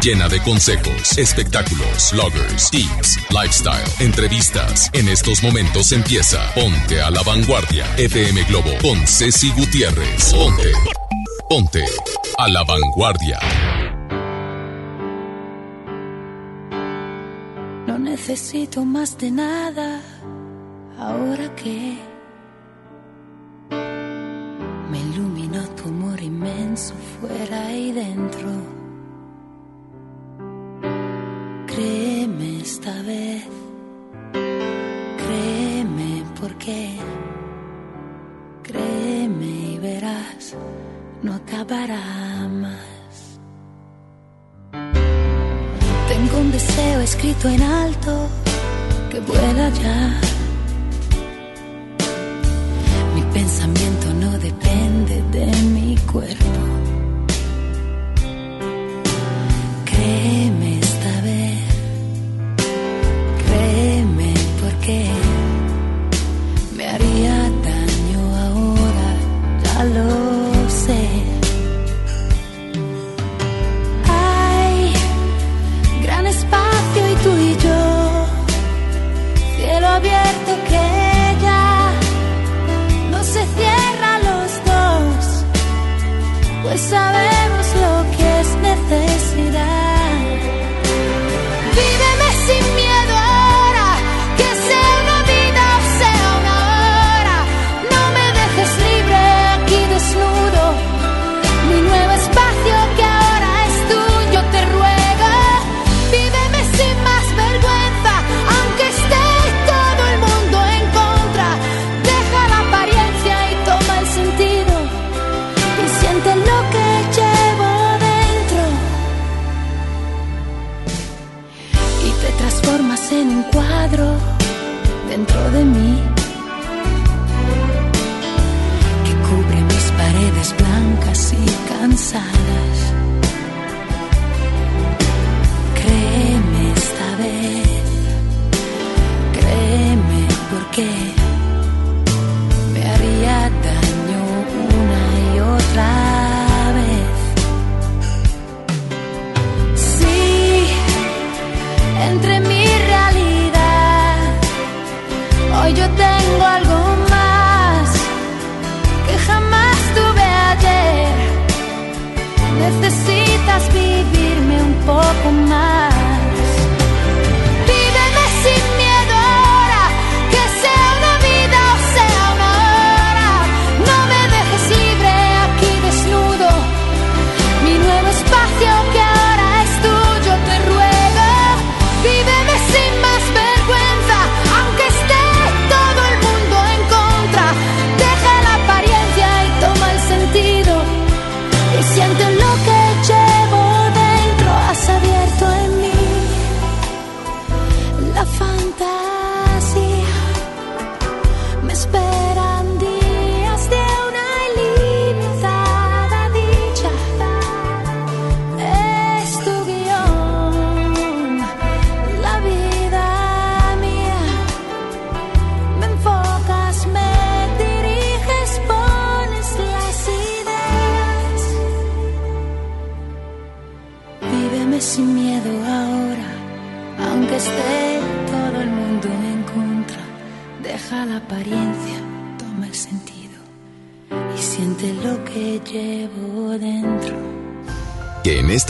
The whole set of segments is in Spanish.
Llena de consejos, espectáculos, bloggers, tips, lifestyle, entrevistas. En estos momentos empieza Ponte a la Vanguardia. FM Globo con Ceci Gutiérrez. Ponte. Ponte a la Vanguardia. No necesito más de nada ahora que me iluminó tu amor inmenso fuera y dentro. Créeme esta vez, créeme porque, créeme y verás, no acabará más. Tengo un deseo escrito en alto que vuela ya. Mi pensamiento no depende de mi cuerpo. Porque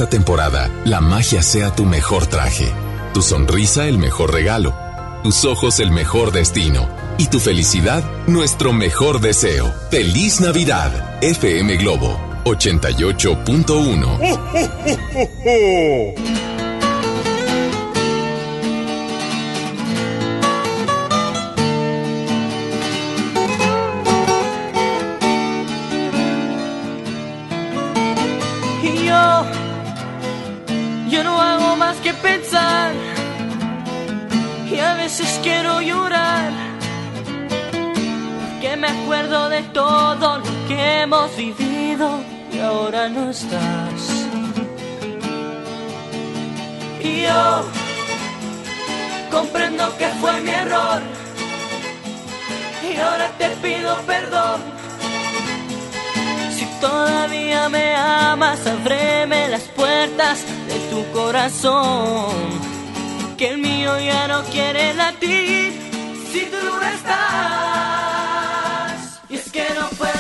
temporada la magia sea tu mejor traje, tu sonrisa el mejor regalo, tus ojos el mejor destino y tu felicidad nuestro mejor deseo. Feliz Navidad, FM Globo 88.1. Y yo comprendo que fue mi error. Y ahora te pido perdón. Si todavía me amas, ábreme las puertas de tu corazón. Que el mío ya no quiere latir si tú no estás. Y es que no puedo.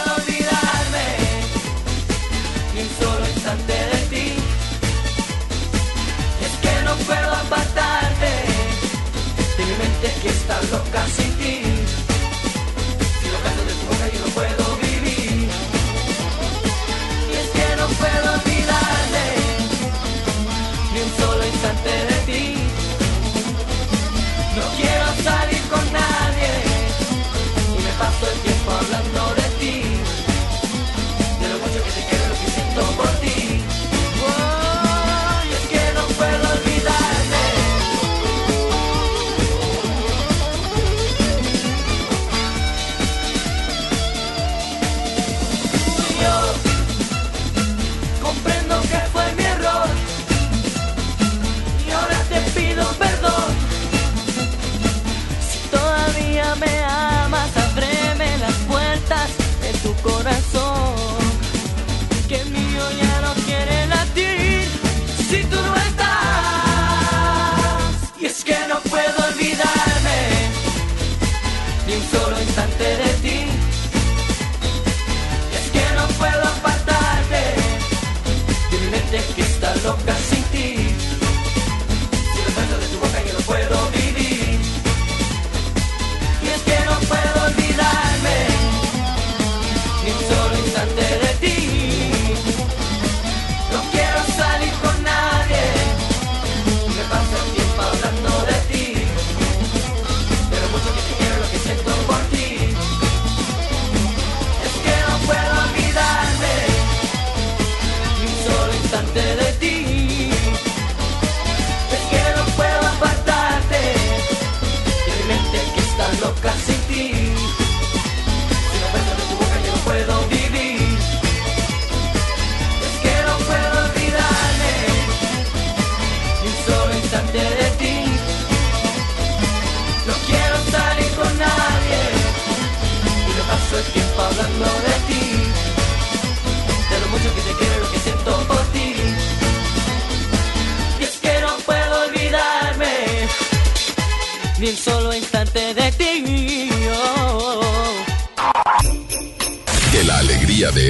que está loca, sí.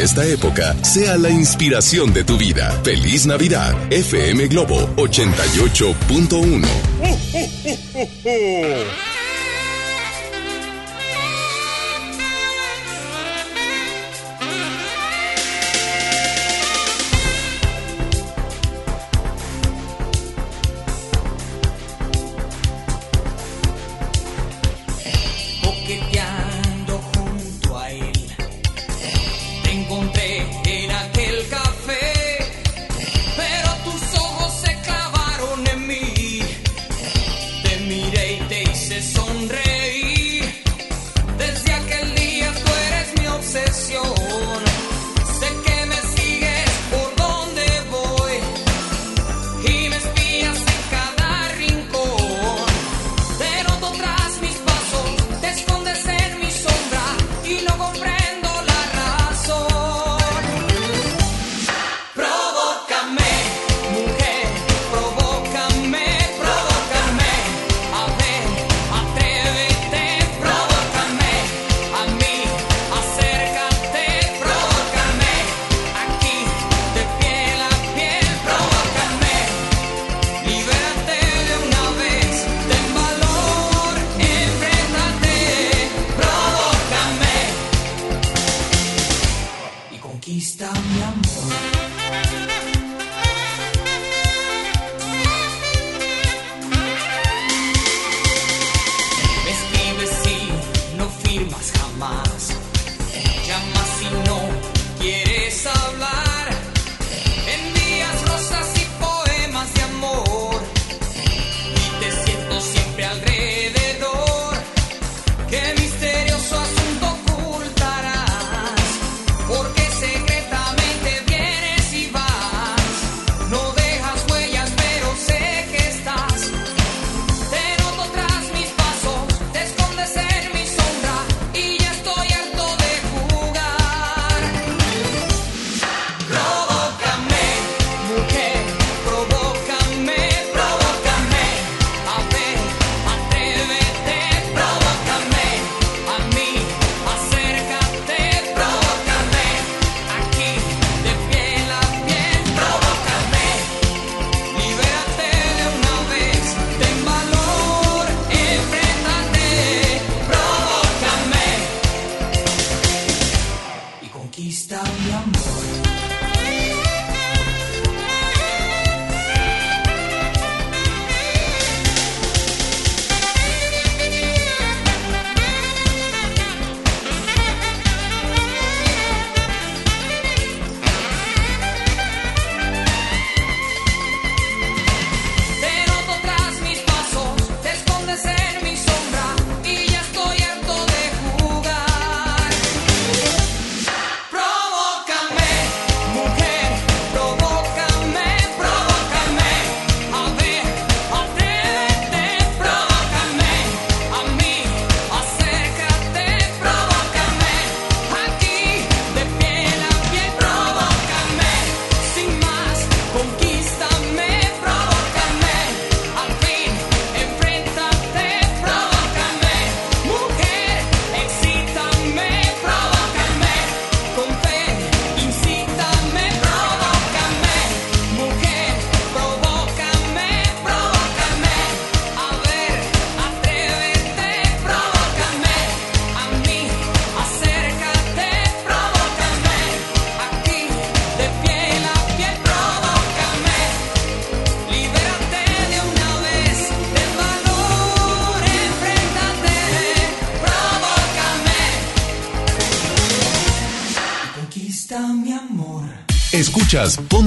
esta época sea la inspiración de tu vida. Feliz Navidad, FM Globo 88.1.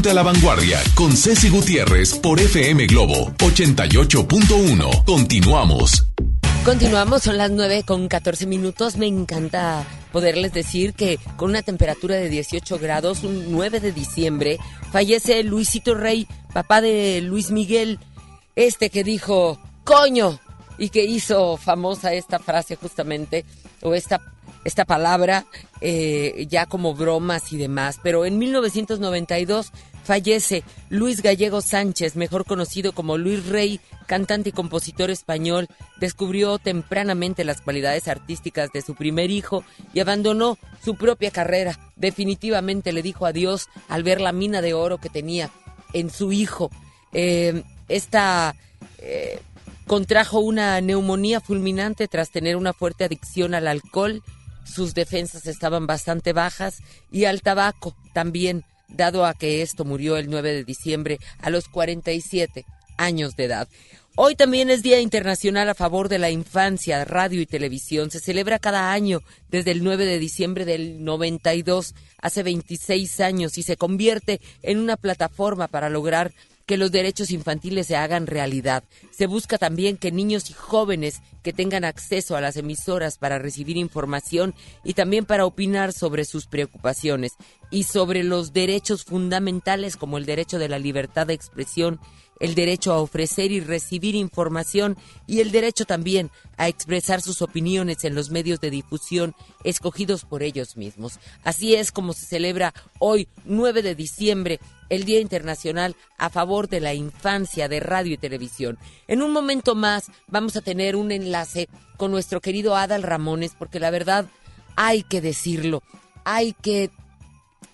A la Vanguardia con Ceci Gutiérrez por FM Globo 88.1. Continuamos. Continuamos, son las 9 con 14 minutos. Me encanta poderles decir que con una temperatura de 18 grados, un 9 de diciembre, fallece Luisito Rey, papá de Luis Miguel, este que dijo, coño, y que hizo famosa esta frase justamente, o esta esta palabra eh, ya como bromas y demás. Pero en 1992 fallece Luis Gallego Sánchez, mejor conocido como Luis Rey, cantante y compositor español. Descubrió tempranamente las cualidades artísticas de su primer hijo y abandonó su propia carrera. Definitivamente le dijo adiós al ver la mina de oro que tenía en su hijo. Eh, esta eh, contrajo una neumonía fulminante tras tener una fuerte adicción al alcohol sus defensas estaban bastante bajas y al tabaco también, dado a que esto murió el 9 de diciembre a los 47 años de edad. Hoy también es Día Internacional a favor de la infancia, radio y televisión. Se celebra cada año desde el 9 de diciembre del 92, hace 26 años, y se convierte en una plataforma para lograr que los derechos infantiles se hagan realidad. Se busca también que niños y jóvenes que tengan acceso a las emisoras para recibir información y también para opinar sobre sus preocupaciones y sobre los derechos fundamentales como el derecho de la libertad de expresión, el derecho a ofrecer y recibir información y el derecho también a expresar sus opiniones en los medios de difusión escogidos por ellos mismos. Así es como se celebra hoy, 9 de diciembre, el Día Internacional a favor de la infancia de radio y televisión. En un momento más vamos a tener un enlace con nuestro querido Adal Ramones, porque la verdad hay que decirlo, hay que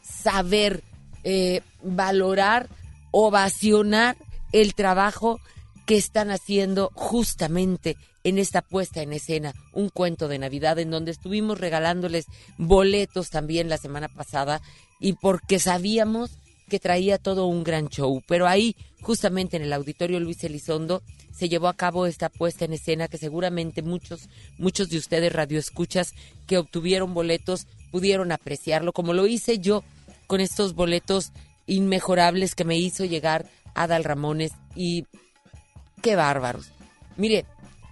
saber eh, valorar, ovacionar el trabajo que están haciendo justamente en esta puesta en escena, un cuento de Navidad en donde estuvimos regalándoles boletos también la semana pasada y porque sabíamos que traía todo un gran show. Pero ahí, justamente en el auditorio Luis Elizondo, se llevó a cabo esta puesta en escena que seguramente muchos, muchos de ustedes radioescuchas que obtuvieron boletos pudieron apreciarlo, como lo hice yo con estos boletos inmejorables que me hizo llegar Adal Ramones y qué bárbaros. Mire,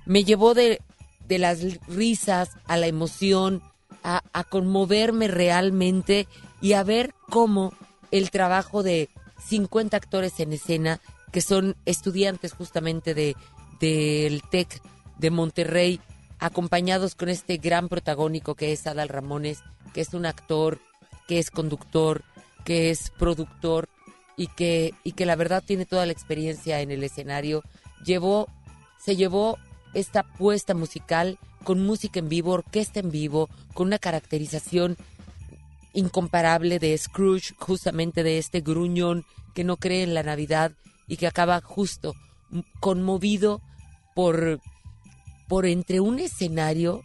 me llevó de, de las risas a la emoción, a, conmoverme realmente y a ver cómo el trabajo de 50 actores en escena que son estudiantes justamente de del TEC de Monterrey, acompañados con este gran protagónico que es Adal Ramones, que es un actor, que es conductor, que es productor y que, y que la verdad tiene toda la experiencia en el escenario. Llevó, se llevó esta puesta musical con música en vivo, orquesta en vivo, con una caracterización incomparable de Scrooge, justamente de este gruñón que no cree en la Navidad y que acaba justo conmovido por, por entre un escenario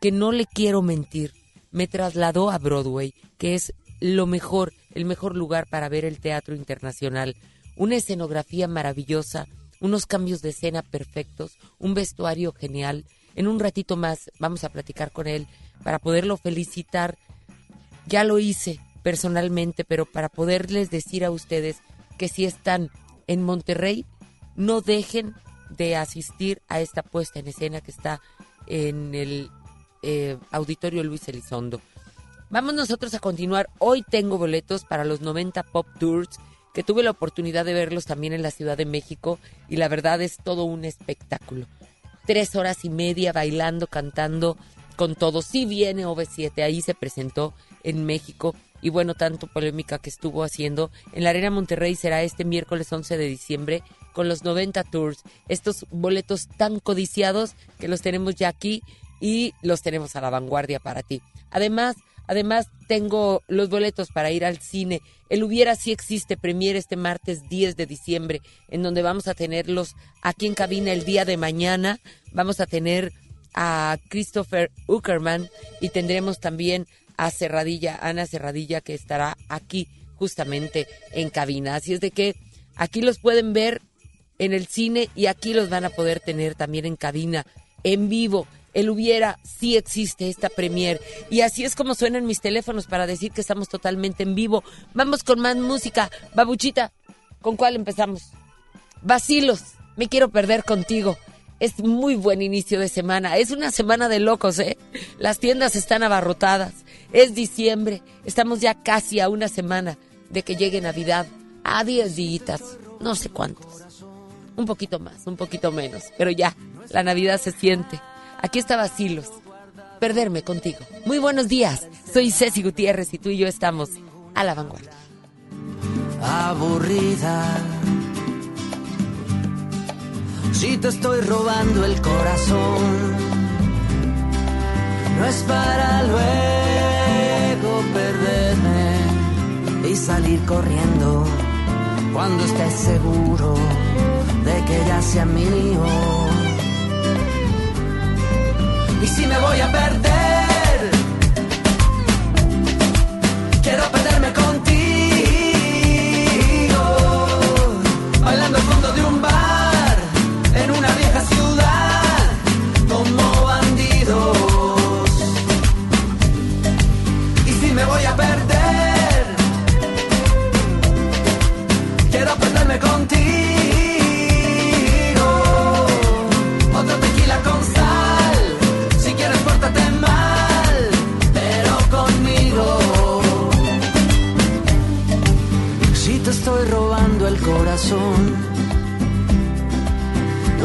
que no le quiero mentir, me trasladó a Broadway, que es lo mejor, el mejor lugar para ver el teatro internacional. Una escenografía maravillosa, unos cambios de escena perfectos, un vestuario genial. En un ratito más vamos a platicar con él para poderlo felicitar. Ya lo hice personalmente, pero para poderles decir a ustedes que si están en Monterrey, no dejen de asistir a esta puesta en escena que está en el eh, Auditorio Luis Elizondo. Vamos nosotros a continuar. Hoy tengo boletos para los 90 Pop Tours, que tuve la oportunidad de verlos también en la Ciudad de México y la verdad es todo un espectáculo. Tres horas y media bailando, cantando con todo. Sí viene OV7, ahí se presentó en México y bueno, tanto polémica que estuvo haciendo. En la Arena Monterrey será este miércoles 11 de diciembre con los 90 Tours. Estos boletos tan codiciados que los tenemos ya aquí y los tenemos a la vanguardia para ti. Además, además tengo los boletos para ir al cine. El Hubiera sí existe premier este martes 10 de diciembre, en donde vamos a tenerlos aquí en cabina el día de mañana. Vamos a tener a Christopher Uckerman y tendremos también a Cerradilla, Ana Cerradilla, que estará aquí justamente en cabina. Así es de que aquí los pueden ver en el cine y aquí los van a poder tener también en cabina, en vivo el hubiera, sí existe esta premier. Y así es como suenan mis teléfonos para decir que estamos totalmente en vivo. Vamos con más música. Babuchita, ¿con cuál empezamos? Vacilos, me quiero perder contigo. Es muy buen inicio de semana. Es una semana de locos, ¿eh? Las tiendas están abarrotadas. Es diciembre. Estamos ya casi a una semana de que llegue Navidad. A diez días. No sé cuántos. Un poquito más, un poquito menos. Pero ya, la Navidad se siente. Aquí está Basilos. Perderme contigo. Muy buenos días. Soy Ceci Gutiérrez y tú y yo estamos a la vanguardia. Aburrida. Si te estoy robando el corazón, no es para luego perderme y salir corriendo cuando estés seguro de que ya sea mío. Y si me voy a perder, quiero perderme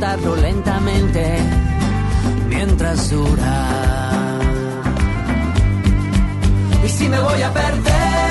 Lentamente mientras dura. Y si me voy a perder,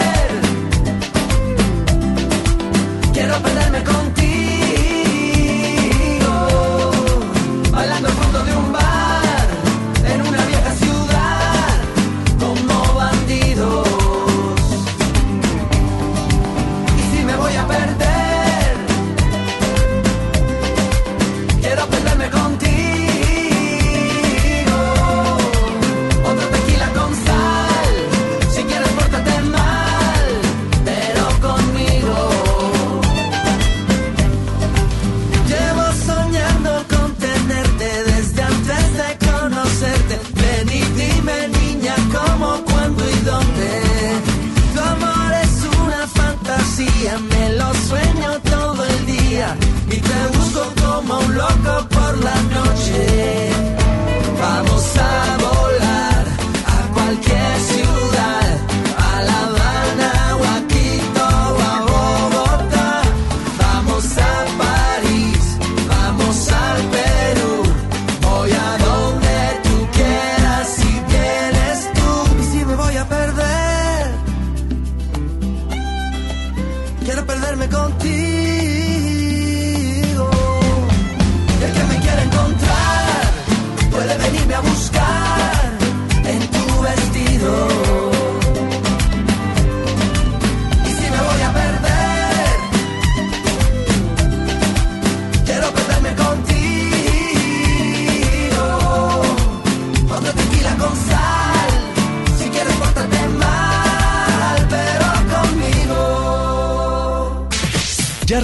contigo.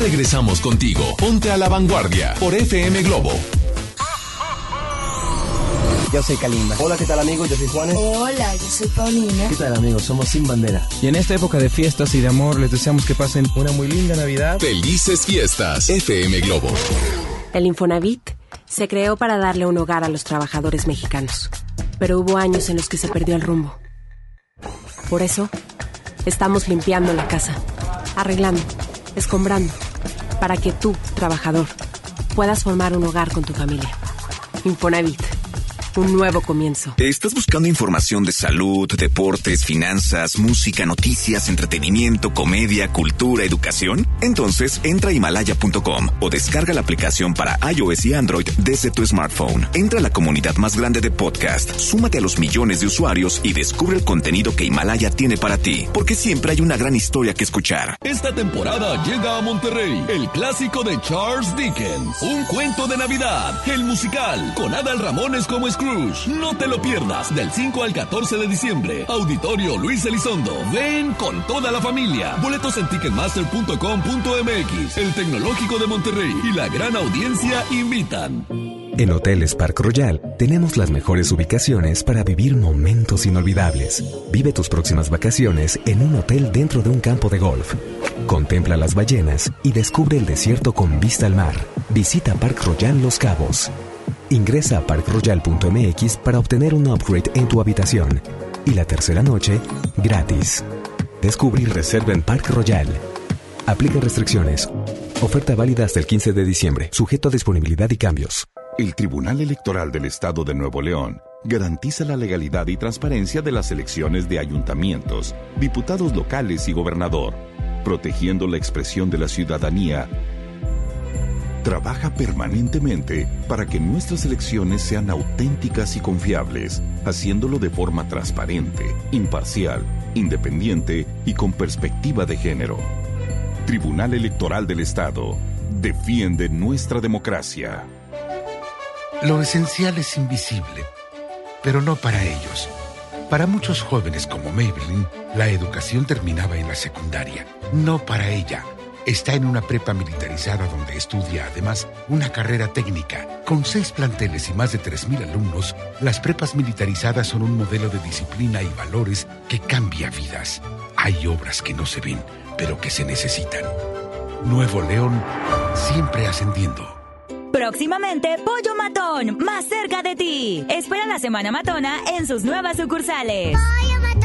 Regresamos contigo. Ponte a la vanguardia por FM Globo. Yo soy Kalimba. Hola, ¿qué tal amigos? Yo soy Juanes. Hola, yo soy Paulina. ¿Qué tal amigos? Somos Sin Bandera. Y en esta época de fiestas y de amor les deseamos que pasen una muy linda Navidad. Felices fiestas. FM Globo. El Infonavit se creó para darle un hogar a los trabajadores mexicanos, pero hubo años en los que se perdió el rumbo. Por eso, estamos limpiando la casa, arreglando, escombrando, para que tú, trabajador, puedas formar un hogar con tu familia. Infonavit, un nuevo comienzo. ¿Estás buscando información de salud, deportes, finanzas, música, noticias, entretenimiento, comedia, cultura, educación? Entonces entra a himalaya.com o descarga la aplicación para iOS y Android desde tu smartphone. Entra a la comunidad más grande de podcast, súmate a los millones de usuarios y descubre el contenido que Himalaya tiene para ti, porque siempre hay una gran historia que escuchar. Esta temporada llega a Monterrey el clásico de Charles Dickens, un cuento de Navidad, el musical, con Adal Ramones como No te lo pierdas del 5 al 14 de diciembre. Auditorio Luis Elizondo. Ven con toda la familia. Boletos en ticketmaster.com.mx, el Tecnológico de Monterrey y la gran audiencia invitan. En Hoteles Park Royal tenemos las mejores ubicaciones para vivir momentos inolvidables. Vive tus próximas vacaciones en un hotel dentro de un campo de golf. Contempla las ballenas y descubre el desierto con vista al mar. Visita Park Royal Los Cabos. Ingresa a parkroyal.mx para obtener un upgrade en tu habitación. Y la tercera noche, gratis. Descubre reserva en Park Royal. Aplica restricciones. Oferta válida hasta el 15 de diciembre, sujeto a disponibilidad y cambios. El Tribunal Electoral del Estado de Nuevo León garantiza la legalidad y transparencia de las elecciones de ayuntamientos, diputados locales y gobernador, protegiendo la expresión de la ciudadanía. Trabaja permanentemente para que nuestras elecciones sean auténticas y confiables, haciéndolo de forma transparente, imparcial, independiente y con perspectiva de género. Tribunal Electoral del Estado defiende nuestra democracia. Lo esencial es invisible, pero no para ellos. Para muchos jóvenes como Maybelline, la educación terminaba en la secundaria. No para ella. Está en una prepa militarizada donde estudia además una carrera técnica. Con seis planteles y más de 3.000 alumnos, las prepas militarizadas son un modelo de disciplina y valores que cambia vidas. Hay obras que no se ven, pero que se necesitan. Nuevo León, siempre ascendiendo. Próximamente, Pollo Matón, más cerca de ti. Espera la Semana Matona en sus nuevas sucursales. Pollo matón,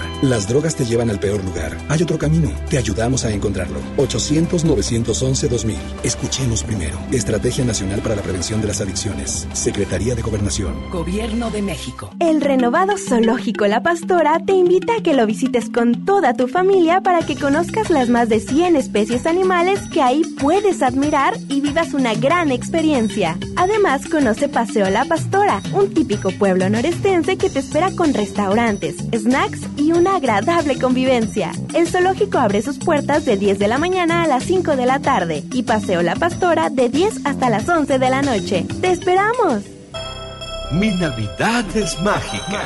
Las drogas te llevan al peor lugar. Hay otro camino. Te ayudamos a encontrarlo. 800-911-2000. Escuchemos primero. Estrategia Nacional para la Prevención de las Adicciones. Secretaría de Gobernación. Gobierno de México. El renovado Zoológico La Pastora te invita a que lo visites con toda tu familia para que conozcas las más de 100 especies animales que ahí puedes admirar y vivas una gran experiencia. Además, conoce Paseo La Pastora, un típico pueblo norestense que te espera con restaurantes, snacks y una agradable convivencia. El zoológico abre sus puertas de 10 de la mañana a las 5 de la tarde y Paseo La Pastora de 10 hasta las 11 de la noche. ¡Te esperamos! Mi Navidad es mágica.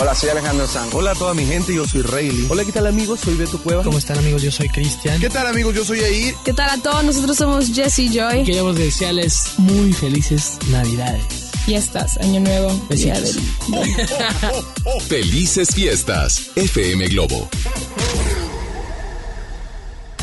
Hola, soy Alejandro Sanz. Hola a toda mi gente, yo soy Rayleigh. Hola, ¿qué tal amigos? Soy Beto Cueva. ¿Cómo están amigos? Yo soy Cristian. ¿Qué tal amigos? Yo soy Air. ¿Qué tal a todos? Nosotros somos Jesse Joy. Queremos desearles muy felices Navidades. Fiestas, Año Nuevo. Felices fiestas, FM Globo.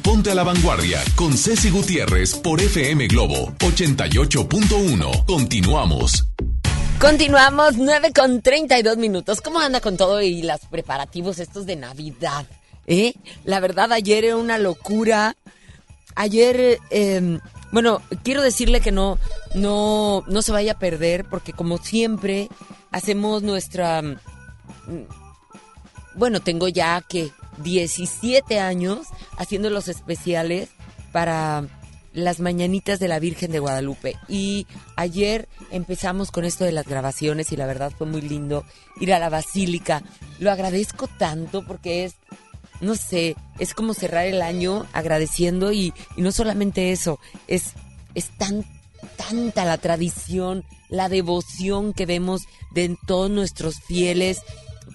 Ponte a la Vanguardia con Ceci Gutiérrez por FM Globo 88.1. Continuamos. Continuamos 9 con 32 minutos. ¿Cómo anda con todo y los preparativos estos de Navidad? ¿eh? La verdad, ayer era una locura. Ayer, eh, bueno, quiero decirle que no, no, no se vaya a perder, porque como siempre, hacemos nuestra. mm, Bueno, tengo ya que 17 años haciendo los especiales para las mañanitas de la Virgen de Guadalupe. Y ayer empezamos con esto de las grabaciones y la verdad fue muy lindo ir a la basílica. Lo agradezco tanto porque es, no sé, es como cerrar el año agradeciendo y, no solamente eso, es, es tan, tanta la tradición, la devoción que vemos de todos nuestros fieles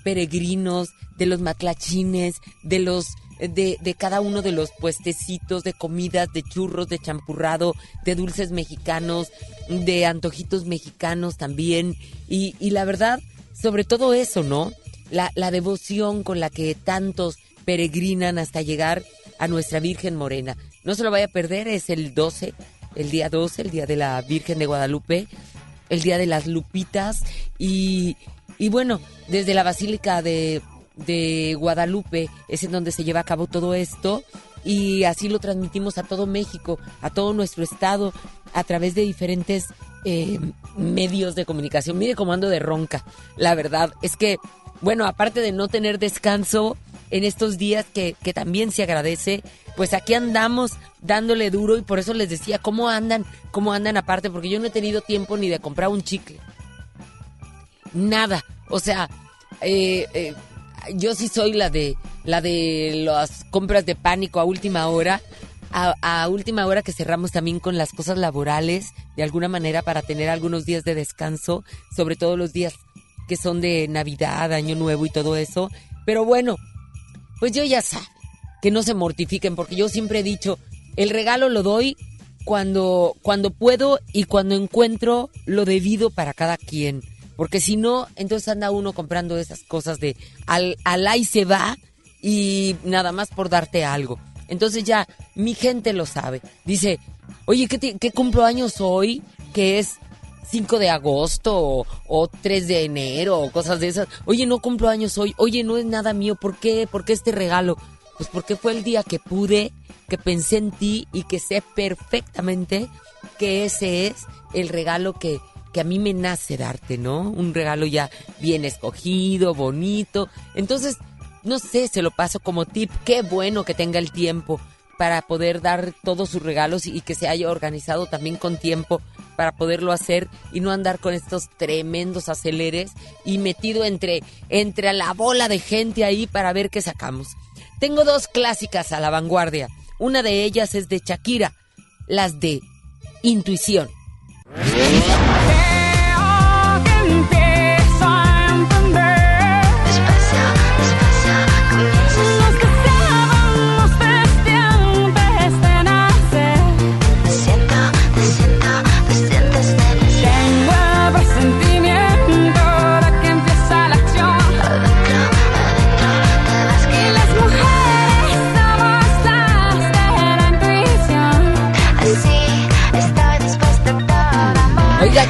peregrinos, de los maclachines, de los de, de cada uno de los puestecitos de comidas, de churros, de champurrado, de dulces mexicanos, de antojitos mexicanos también. Y, y la verdad, sobre todo eso, ¿no? La, la devoción con la que tantos peregrinan hasta llegar a nuestra Virgen Morena. No se lo vaya a perder, es el 12, el día 12, el día de la Virgen de Guadalupe, el día de las Lupitas y, y bueno, desde la Basílica de, de Guadalupe es en donde se lleva a cabo todo esto y así lo transmitimos a todo México, a todo nuestro estado, a través de diferentes eh, medios de comunicación. Mire cómo ando de ronca, la verdad. Es que, bueno, aparte de no tener descanso en estos días que, que también se agradece, pues aquí andamos dándole duro y por eso les decía, ¿cómo andan? ¿Cómo andan aparte? Porque yo no he tenido tiempo ni de comprar un chicle. Nada. O sea, eh, eh, yo sí soy la de la de las compras de pánico a última hora. A, a última hora que cerramos también con las cosas laborales, de alguna manera para tener algunos días de descanso, sobre todo los días que son de Navidad, Año Nuevo y todo eso. Pero bueno, pues yo ya saben, que no se mortifiquen, porque yo siempre he dicho, el regalo lo doy cuando, cuando puedo y cuando encuentro lo debido para cada quien. Porque si no, entonces anda uno comprando esas cosas de al, al ahí se va y nada más por darte algo. Entonces ya mi gente lo sabe. Dice, oye, ¿qué, ti- qué cumplo años hoy? Que es 5 de agosto o, o 3 de enero o cosas de esas. Oye, no cumplo años hoy. Oye, no es nada mío. ¿Por qué? ¿Por qué este regalo? Pues porque fue el día que pude, que pensé en ti y que sé perfectamente que ese es el regalo que, que a mí me nace darte, ¿no? Un regalo ya bien escogido, bonito. Entonces, no sé, se lo paso como tip. Qué bueno que tenga el tiempo para poder dar todos sus regalos y que se haya organizado también con tiempo para poderlo hacer y no andar con estos tremendos aceleres y metido entre, entre la bola de gente ahí para ver qué sacamos. Tengo dos clásicas a la vanguardia. Una de ellas es de Shakira, las de Intuición.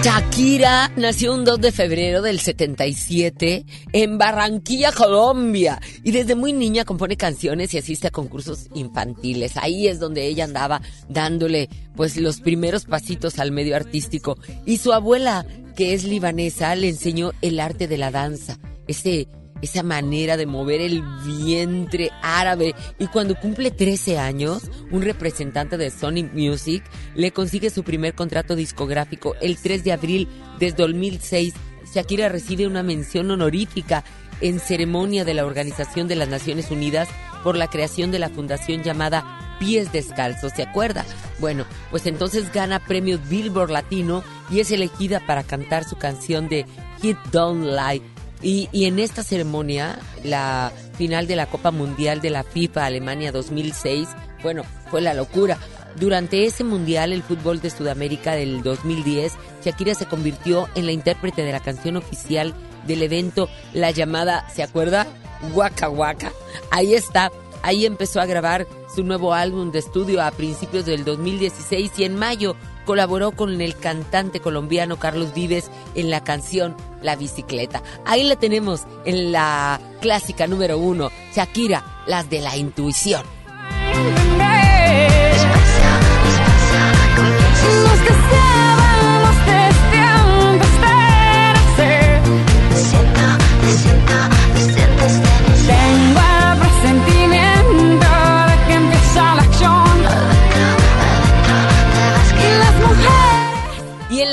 Shakira nació un 2 de febrero del 77 en Barranquilla, Colombia. Y desde muy niña compone canciones y asiste a concursos infantiles. Ahí es donde ella andaba dándole pues los primeros pasitos al medio artístico. Y su abuela, que es libanesa, le enseñó el arte de la danza. Ese esa manera de mover el vientre árabe. Y cuando cumple 13 años, un representante de Sony Music le consigue su primer contrato discográfico el 3 de abril de 2006. Shakira recibe una mención honorífica en ceremonia de la Organización de las Naciones Unidas por la creación de la fundación llamada Pies Descalzos, ¿se acuerda? Bueno, pues entonces gana premios Billboard Latino y es elegida para cantar su canción de Hit Don't Lie. Y, y en esta ceremonia, la final de la Copa Mundial de la FIFA Alemania 2006, bueno, fue la locura. Durante ese mundial, el fútbol de Sudamérica del 2010, Shakira se convirtió en la intérprete de la canción oficial del evento, la llamada, ¿se acuerda? Waka Waka. Ahí está, ahí empezó a grabar su nuevo álbum de estudio a principios del 2016 y en mayo colaboró con el cantante colombiano Carlos Vives en la canción La Bicicleta. Ahí la tenemos en la clásica número uno, Shakira, las de la intuición.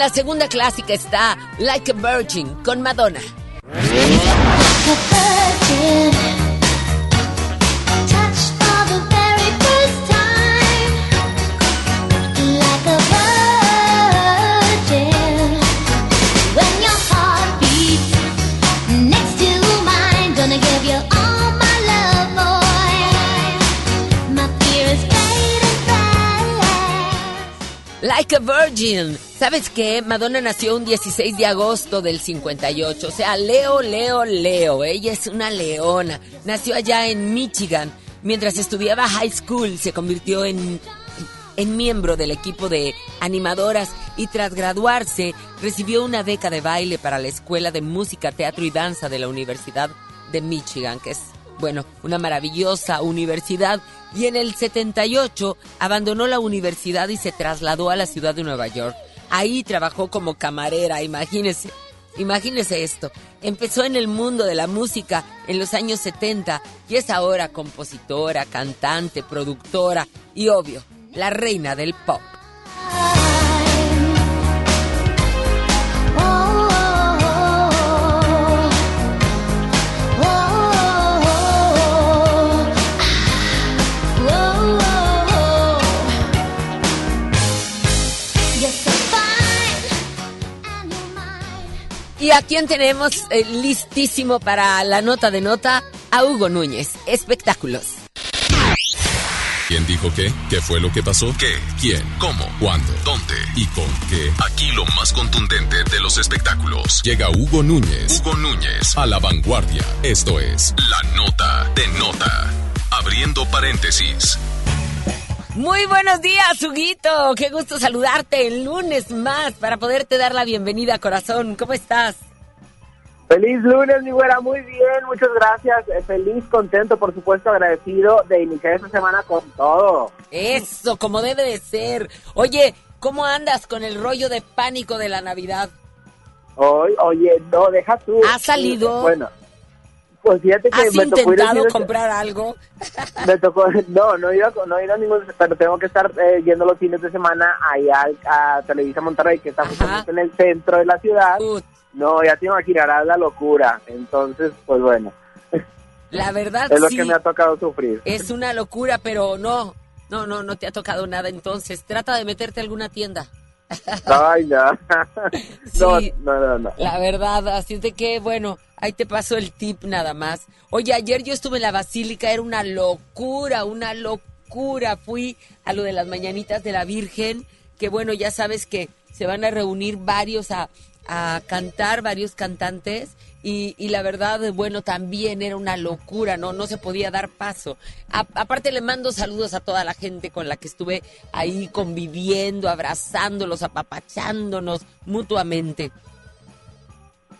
La segunda clásica está Like a Virgin con Madonna. Like Virgin. ¿Sabes qué? Madonna nació un 16 de agosto del 58. O sea, Leo, Leo, Leo. Ella es una leona. Nació allá en Michigan. Mientras estudiaba high school, se convirtió en, en miembro del equipo de animadoras y tras graduarse recibió una beca de baile para la Escuela de Música, Teatro y Danza de la Universidad de Michigan, que es, bueno, una maravillosa universidad. Y en el 78 abandonó la universidad y se trasladó a la ciudad de Nueva York. Ahí trabajó como camarera, imagínese. Imagínese esto. Empezó en el mundo de la música en los años 70 y es ahora compositora, cantante, productora y obvio, la reina del pop. Y a quién tenemos eh, listísimo para la nota de nota, a Hugo Núñez. Espectáculos. ¿Quién dijo qué? ¿Qué fue lo que pasó? ¿Qué? ¿Quién? ¿Cómo? ¿Cuándo? ¿Dónde? ¿Y con qué? Aquí lo más contundente de los espectáculos. Llega Hugo Núñez. Hugo Núñez a la vanguardia. Esto es La Nota de Nota. Abriendo paréntesis. Muy buenos días, Huguito. Qué gusto saludarte el lunes más para poderte dar la bienvenida, corazón. ¿Cómo estás? Feliz lunes, mi güera, muy bien, muchas gracias. Eh, Feliz, contento, por supuesto, agradecido de iniciar esta semana con todo. Eso, como debe de ser. Oye, ¿cómo andas con el rollo de pánico de la Navidad? Hoy, oye, no, deja tú. ¿Ha salido? Bueno, pues fíjate que ¿Has me tocó ir intentado cine- comprar algo? Me tocó, no, no he ido, a- no ido a ningún, pero tengo que estar eh, yendo los fines de semana allá al- a Televisa Monterrey, que está justamente en el centro de la ciudad. No, ya te imaginarás la locura. Entonces, pues bueno, La verdad, es lo sí. que me ha tocado sufrir. Es una locura, pero no. No, no, no te ha tocado nada. Entonces, trata de meterte a alguna tienda. Ay, no. no, Sí. no, no, no. La verdad, así es de que, bueno, ahí te paso el tip nada más. Oye, ayer yo estuve en la basílica, era una locura, una locura. Fui a lo de las mañanitas de la Virgen, que bueno, ya sabes que se van a reunir varios a, a cantar, varios cantantes. Y, y la verdad, bueno, también era una locura, ¿no? No se podía dar paso. A- aparte le mando saludos a toda la gente con la que estuve ahí conviviendo, abrazándolos, apapachándonos mutuamente.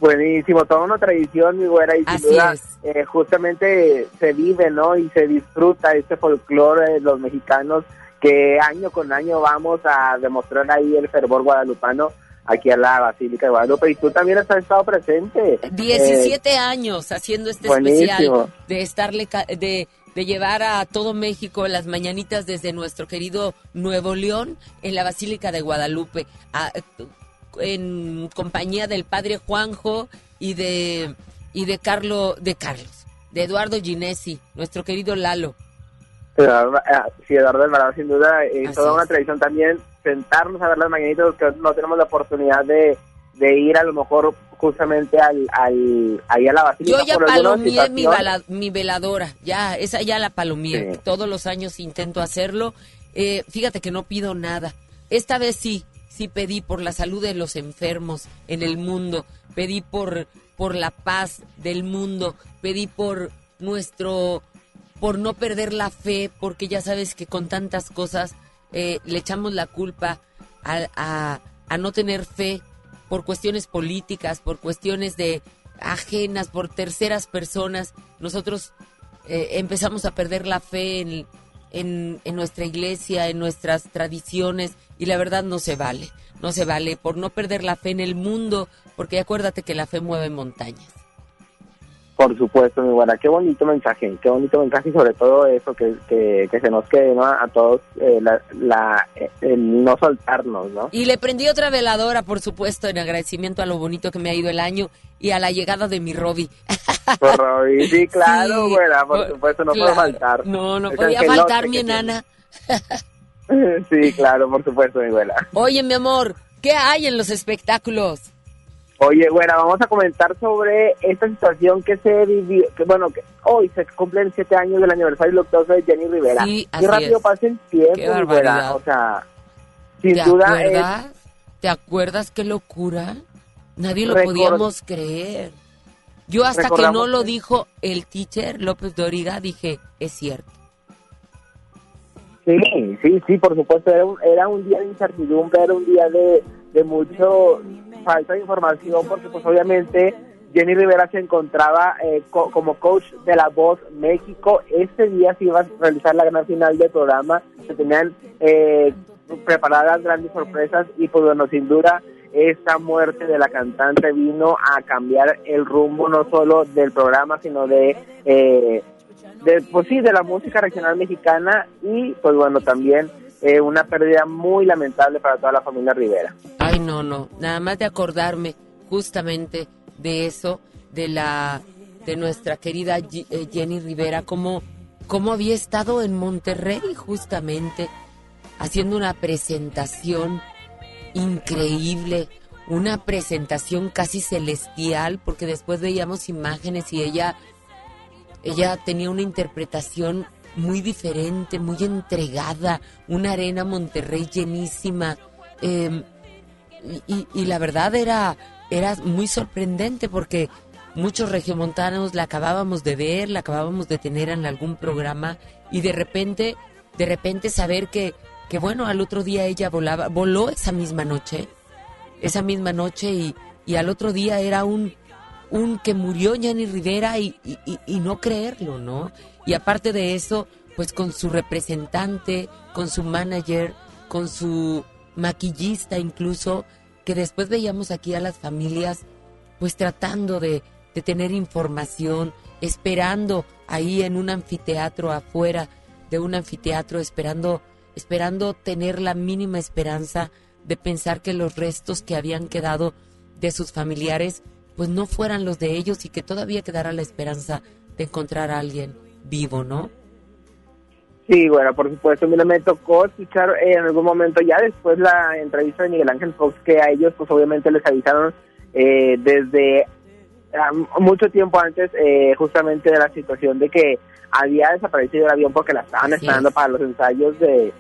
Buenísimo, toda una tradición, mi güera, y sin Así duda, es. eh, justamente se vive, ¿no? Y se disfruta este folclore de los mexicanos que año con año vamos a demostrar ahí el fervor guadalupano aquí a la Basílica de Guadalupe. Y tú también has estado presente. 17 años haciendo este buenísimo. especial de estarle de, de llevar a todo México las mañanitas desde nuestro querido Nuevo León en la Basílica de Guadalupe a- en compañía del padre Juanjo y de y de Carlo de Carlos de Eduardo Ginesi nuestro querido Lalo eh, sí, Eduardo Alvarado, sin duda, es Así toda una tradición también sentarnos a ver las mañanitas, que no tenemos la oportunidad de, de ir a lo mejor justamente al, al ahí a la Basílica. Yo ya palomié mi, bala- mi veladora, ya, esa ya la palomié. Sí. Todos los años intento hacerlo. Eh, fíjate que no pido nada. Esta vez sí, sí pedí por la salud de los enfermos en el mundo, pedí por, por la paz del mundo, pedí por nuestro, por no perder la fe, porque ya sabes que con tantas cosas eh, le echamos la culpa a, a, no tener fe por cuestiones políticas, por cuestiones de ajenas, por terceras personas, nosotros eh, empezamos a perder la fe en nuestra iglesia, en nuestras tradiciones, y la verdad no se vale, no se vale por no perder la fe en el mundo, porque acuérdate que la fe mueve montañas. Por supuesto, mi buena. Qué bonito mensaje, qué bonito mensaje y sobre todo eso, que, que, que se nos quede ¿no? a todos eh, la, la, eh, el no soltarnos, ¿no? Y le prendí otra veladora, por supuesto, en agradecimiento a lo bonito que me ha ido el año y a la llegada de mi Robbie. Por Robbie, sí, claro, Sí, buena, por por- supuesto, no claro. puede faltar. No, no Es podía faltar mi enana. Sí, claro, por supuesto, mi buena. Oye, mi amor, ¿qué hay en los espectáculos? Oye, bueno, vamos a comentar sobre esta situación que se vivió, que bueno, que hoy se cumplen siete años del aniversario luctuoso de Jenny Rivera. Sí, Qué así rápido es. pasa el tiempo, Qué barbaridad. O sea, sin ¿Te duda es- acuerdas? ¿Te acuerdas qué locura? Nadie lo Record- podíamos creer. Yo hasta que no lo dijo el teacher López Doriga dije, es cierto. Sí, sí, sí, por supuesto, era un, era un día de incertidumbre, era un día de, de mucho falta de información, porque pues obviamente Jenny Rivera se encontraba eh, co- como coach de La Voz México. Este día se iba a realizar la gran final del programa, se tenían eh, preparadas grandes sorpresas y pues bueno, sin duda esta muerte de la cantante vino a cambiar el rumbo no solo del programa, sino de... Eh, de, pues sí, de la música regional mexicana y pues bueno, también eh, una pérdida muy lamentable para toda la familia Rivera. Ay, no, no. Nada más de acordarme justamente de eso, de la de nuestra querida eh, Jenny Rivera, como, como había estado en Monterrey justamente haciendo una presentación increíble, una presentación casi celestial, porque después veíamos imágenes y ella, ella tenía una interpretación muy diferente, muy entregada, una arena Monterrey llenísima. eh, y, y- la verdad era, era muy sorprendente porque muchos regiomontanos la acabábamos de ver, la acabábamos de tener en algún programa y de repente, de repente saber que, que bueno, al otro día ella volaba, voló esa misma noche, esa misma noche y, y al otro día era un, un que murió Jenny Rivera y- y no creerlo, ¿no? Y aparte de eso, pues con su representante, con su manager, con su maquillista incluso, que después veíamos aquí a las familias pues tratando de, de tener información, esperando ahí en un anfiteatro afuera de un anfiteatro, esperando, esperando tener la mínima esperanza de pensar que los restos que habían quedado de sus familiares pues no fueran los de ellos y que todavía quedara la esperanza de encontrar a alguien vivo, ¿no? Sí, bueno, por supuesto, mira, me tocó escuchar eh, en algún momento ya después la entrevista de Miguel Ángel Fox que a ellos pues obviamente les avisaron eh, desde ah, mucho tiempo antes eh, justamente de la situación de que había desaparecido el avión porque la estaban Así esperando es. para los ensayos de,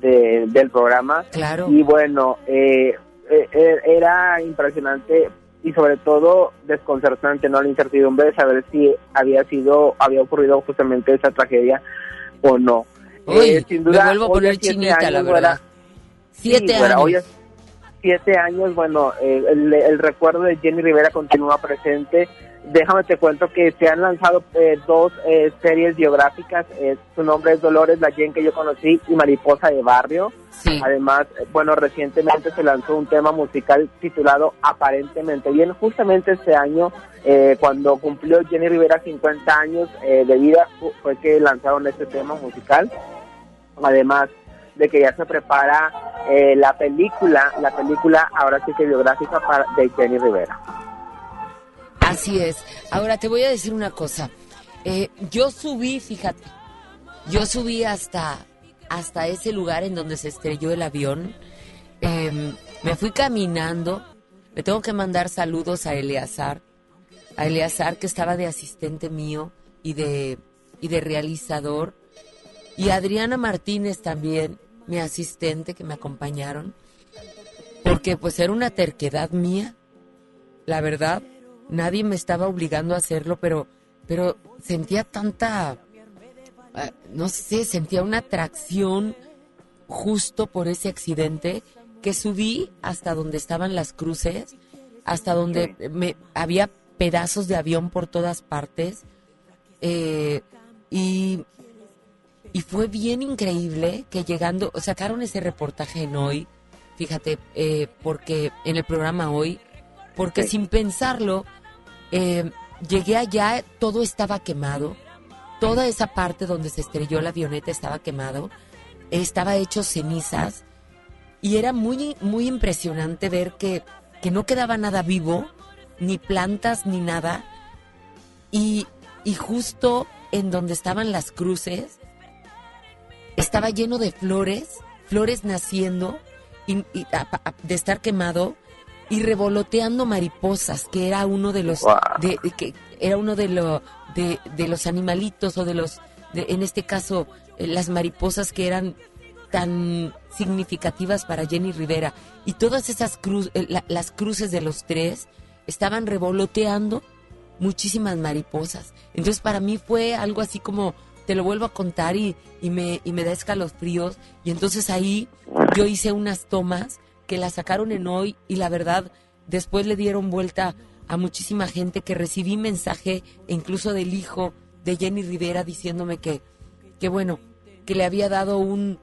de- del programa. Claro. Y bueno, eh, eh, eh, era impresionante y sobre todo desconcertante, ¿no? La incertidumbre de saber si había sido, había ocurrido justamente esa tragedia o no. Uy, Eh, sin me duda, vuelvo a poner chinita, la verdad. Siete Sí, años. hoy siete años, bueno, eh, el, el recuerdo de Jenny Rivera continúa presente. Déjame te cuento que se han lanzado eh, dos eh, series biográficas. eh, su nombre es Dolores, la Jen que yo conocí, y Mariposa de Barrio. Además, eh, bueno, recientemente se lanzó un tema musical titulado Aparentemente Bien. Justamente este año, eh, cuando cumplió Jenny Rivera 50 años eh, de vida, fu- fue que lanzaron este tema musical. Además de que ya se prepara eh, la película, la película ahora sí que biográfica para, de Jenny Rivera. Así es. Ahora te voy a decir una cosa. Eh, yo subí, fíjate, yo subí hasta, hasta ese lugar en donde se estrelló el avión. Em, me fui caminando. Le tengo que mandar saludos a Eleazar. A Eleazar que estaba de asistente mío y de, y de realizador. Y Adriana Martínez también, mi asistente que me acompañaron. Porque pues era una terquedad mía. La verdad, nadie me estaba obligando a hacerlo, pero, pero sentía tanta, eh, no sé, sentía una atracción justo por ese accidente que subí hasta donde estaban las cruces, hasta donde me había pedazos de avión por todas partes. eh, y, y fue bien increíble que llegando, sacaron ese reportaje en hoy, fíjate, eh, porque en el programa hoy, porque sin pensarlo, eh, llegué allá, todo estaba quemado, toda esa parte donde se estrelló la avioneta estaba quemado, estaba hecho cenizas. Y era muy, muy impresionante ver que, que no quedaba nada vivo, ni plantas, ni nada. Y, y justo en donde estaban las cruces, estaba lleno de flores, flores naciendo y, y a- a- de estar quemado y revoloteando mariposas, que era uno de los Wow. de, de que era uno de los de, de los animalitos o de los de- en este caso eh, las mariposas que eran tan significativas para Jenny Rivera y todas esas cruz, eh, la- las cruces de los tres estaban revoloteando muchísimas mariposas. Entonces para mí fue algo así como te lo vuelvo a contar y, y me y me da escalofríos y entonces ahí yo hice unas tomas que las sacaron en hoy y la verdad después le dieron vuelta a muchísima gente que recibí mensaje e incluso del hijo de Jenny Rivera diciéndome que que bueno, que le había dado un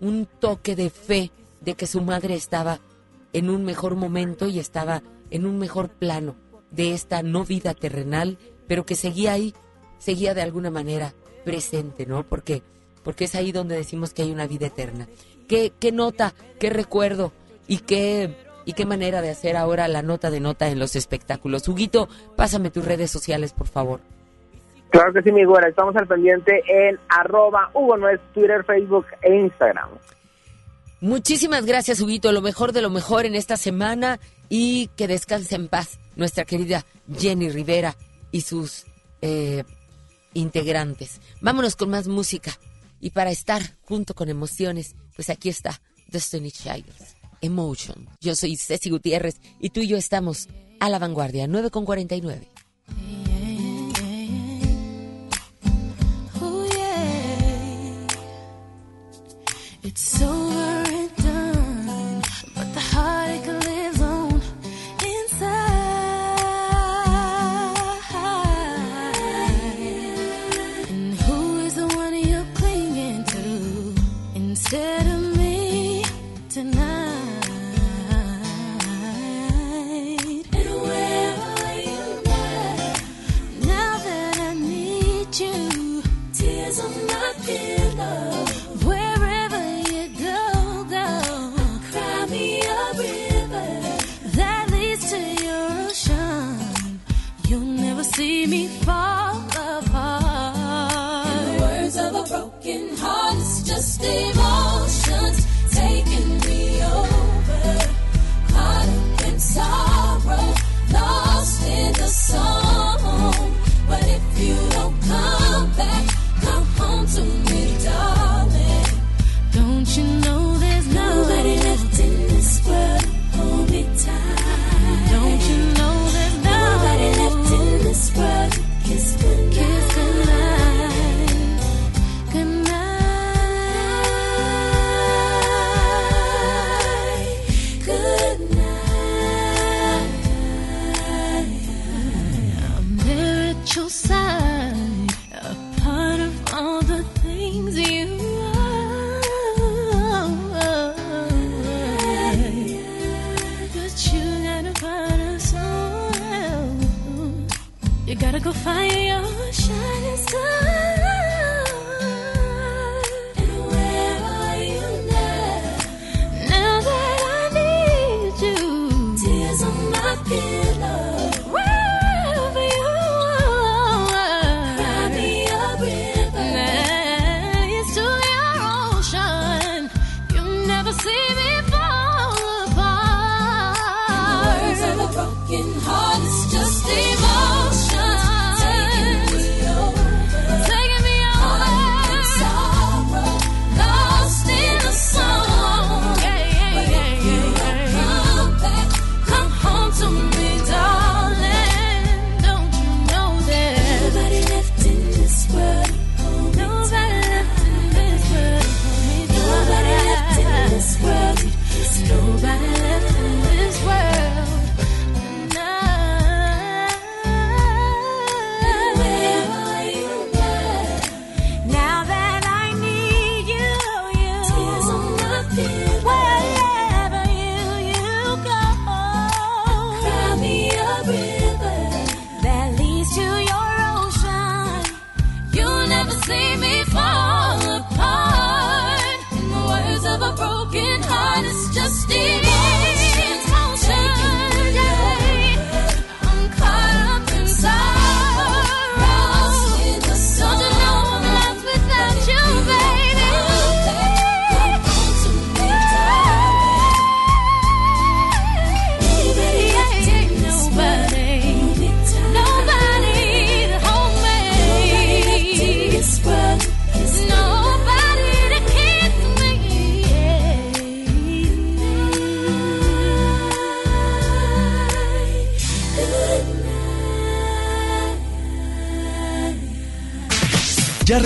un toque de fe de que su madre estaba en un mejor momento y estaba en un mejor plano de esta no vida terrenal, pero que seguía ahí, seguía de alguna manera presente, ¿no? Porque, porque es ahí donde decimos que hay una vida eterna. ¿Qué, qué nota, qué recuerdo y qué, y qué manera de hacer ahora la nota de nota en los espectáculos? Huguito, pásame tus redes sociales, por favor. Claro que sí, mi güera. Estamos al pendiente en arroba Hugo Nuez, Twitter, Facebook e Instagram. Muchísimas gracias, Huguito. Lo mejor de lo mejor en esta semana y que descanse en paz nuestra querida Jenny Rivera y sus eh, integrantes. Vámonos con más música. Y para estar junto con emociones, pues aquí está Destiny Child, Emotion. Yo soy Ceci Gutiérrez y tú y yo estamos a la vanguardia, 9 con 49. Oh yeah, it's over and done, but the heartache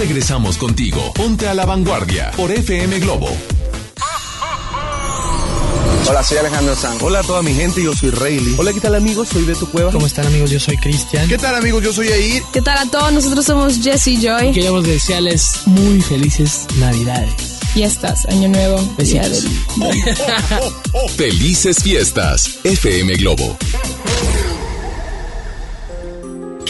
regresamos contigo. Ponte a la vanguardia por FM Globo. Hola, soy Alejandro Sanz. Hola a toda mi gente, yo soy Rayleigh. Hola, ¿qué tal amigos? Soy Beto Cueva. ¿Cómo están amigos? Yo soy Cristian. ¿Qué tal amigos? Yo soy Air. ¿Qué tal a todos? Nosotros somos Jesse Joy. Queremos desearles muy felices Navidades. Fiestas, Año Nuevo, del... Felices fiestas. FM Globo.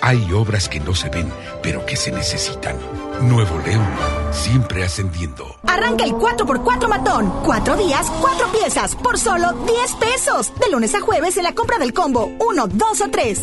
Hay obras que no se ven, pero que se necesitan. Nuevo León, siempre ascendiendo. Arranca el 4x4 matón. Cuatro días, cuatro piezas, por solo 10 pesos. De lunes a jueves en la compra del combo 1, 2 o 3.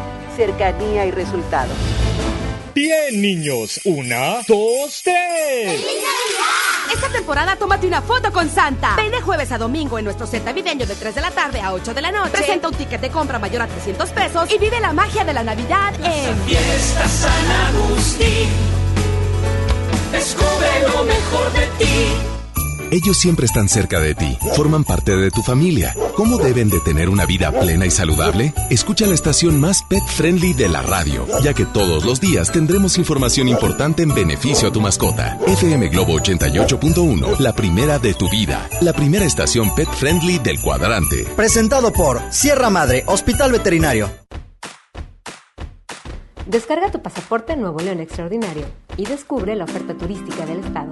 Cercanía y resultados. Bien, niños. Una, dos, tres. Esta temporada tómate una foto con Santa. Ven de jueves a domingo en nuestro set navideño de 3 de la tarde a 8 de la noche. Presenta un ticket de compra mayor a 300 pesos y vive la magia de la Navidad en Fiesta San Agustín. Descubre lo mejor de ti. Ellos siempre están cerca de ti, forman parte de tu familia. ¿Cómo deben de tener una vida plena y saludable? Escucha la estación más pet friendly de la radio, ya que todos los días tendremos información importante en beneficio a tu mascota. FM Globo 88.1, la primera de tu vida, la primera estación pet friendly del cuadrante. Presentado por Sierra Madre, Hospital Veterinario. Descarga tu pasaporte Nuevo León Extraordinario y descubre la oferta turística del estado.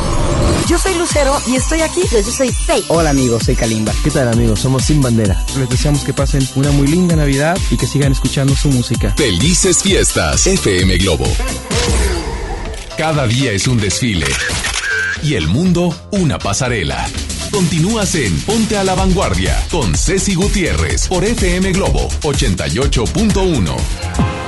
Yo soy Lucero y estoy aquí. Yo, soy Faye. Hola amigos, soy Kalimba. ¿Qué tal amigos? Somos Sin Bandera. Les deseamos que pasen una muy linda Navidad y que sigan escuchando su música. Felices fiestas, FM Globo. Cada día es un desfile y el mundo una pasarela. Continúas en Ponte a la Vanguardia con Ceci Gutiérrez por FM Globo 88.1.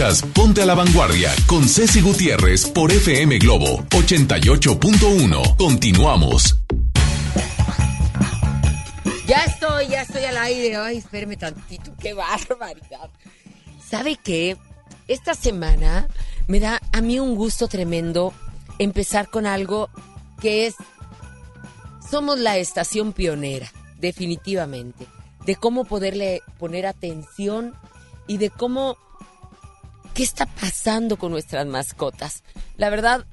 Ponte a la Vanguardia con Ceci Gutiérrez por FM Globo 88.1. Continuamos. Ya estoy, ya estoy al aire. Ay, espérame tantito, qué barbaridad. ¿Sabe qué? Esta semana me da a mí un gusto tremendo empezar con algo que es, somos la estación pionera, definitivamente, de cómo poderle poner atención y de cómo ¿Qué está pasando con nuestras mascotas? La verdad,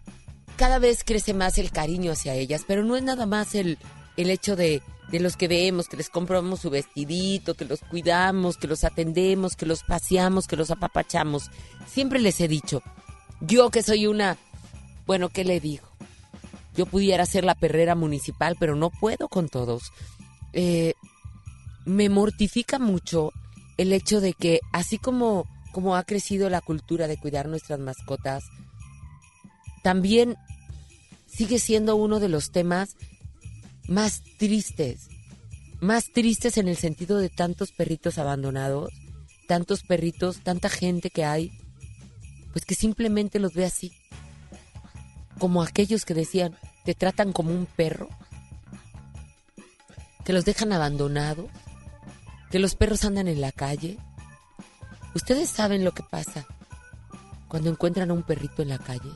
cada vez crece más el cariño hacia ellas, pero no es nada más el, el hecho de, de los que vemos, que les compramos su vestidito, que los cuidamos, que los atendemos, que los paseamos, que los apapachamos. Siempre les he dicho, yo que soy una, bueno, ¿qué le digo? Yo pudiera ser la perrera municipal, pero no puedo con todos. Eh, me mortifica mucho el hecho de que así como, como ha crecido la cultura de cuidar nuestras mascotas, también sigue siendo uno de los temas más tristes, más tristes en el sentido de tantos perritos abandonados, tantos perritos, tanta gente que hay, pues que simplemente los ve así, como aquellos que decían, te tratan como un perro, que los dejan abandonados, que los perros andan en la calle. Ustedes saben lo que pasa cuando encuentran a un perrito en la calle.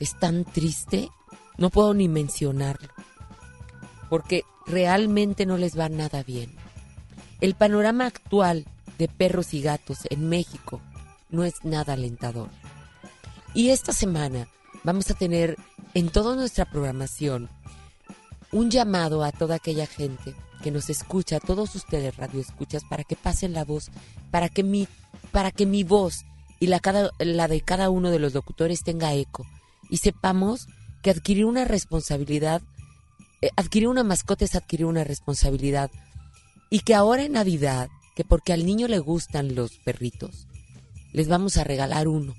Es tan triste no puedo ni mencionarlo, porque realmente no les va nada bien. El panorama actual de perros y gatos en México no es nada alentador. Y esta semana vamos a tener en toda nuestra programación un llamado a toda aquella gente que nos escucha, todos ustedes radioescuchas, para que pasen la voz, para que mi, para que mi voz y la, cada, la de cada uno de los locutores tenga eco y sepamos que adquirir una responsabilidad, eh, adquirir una mascota es adquirir una responsabilidad. Y que ahora en Navidad, que porque al niño le gustan los perritos, les vamos a regalar uno.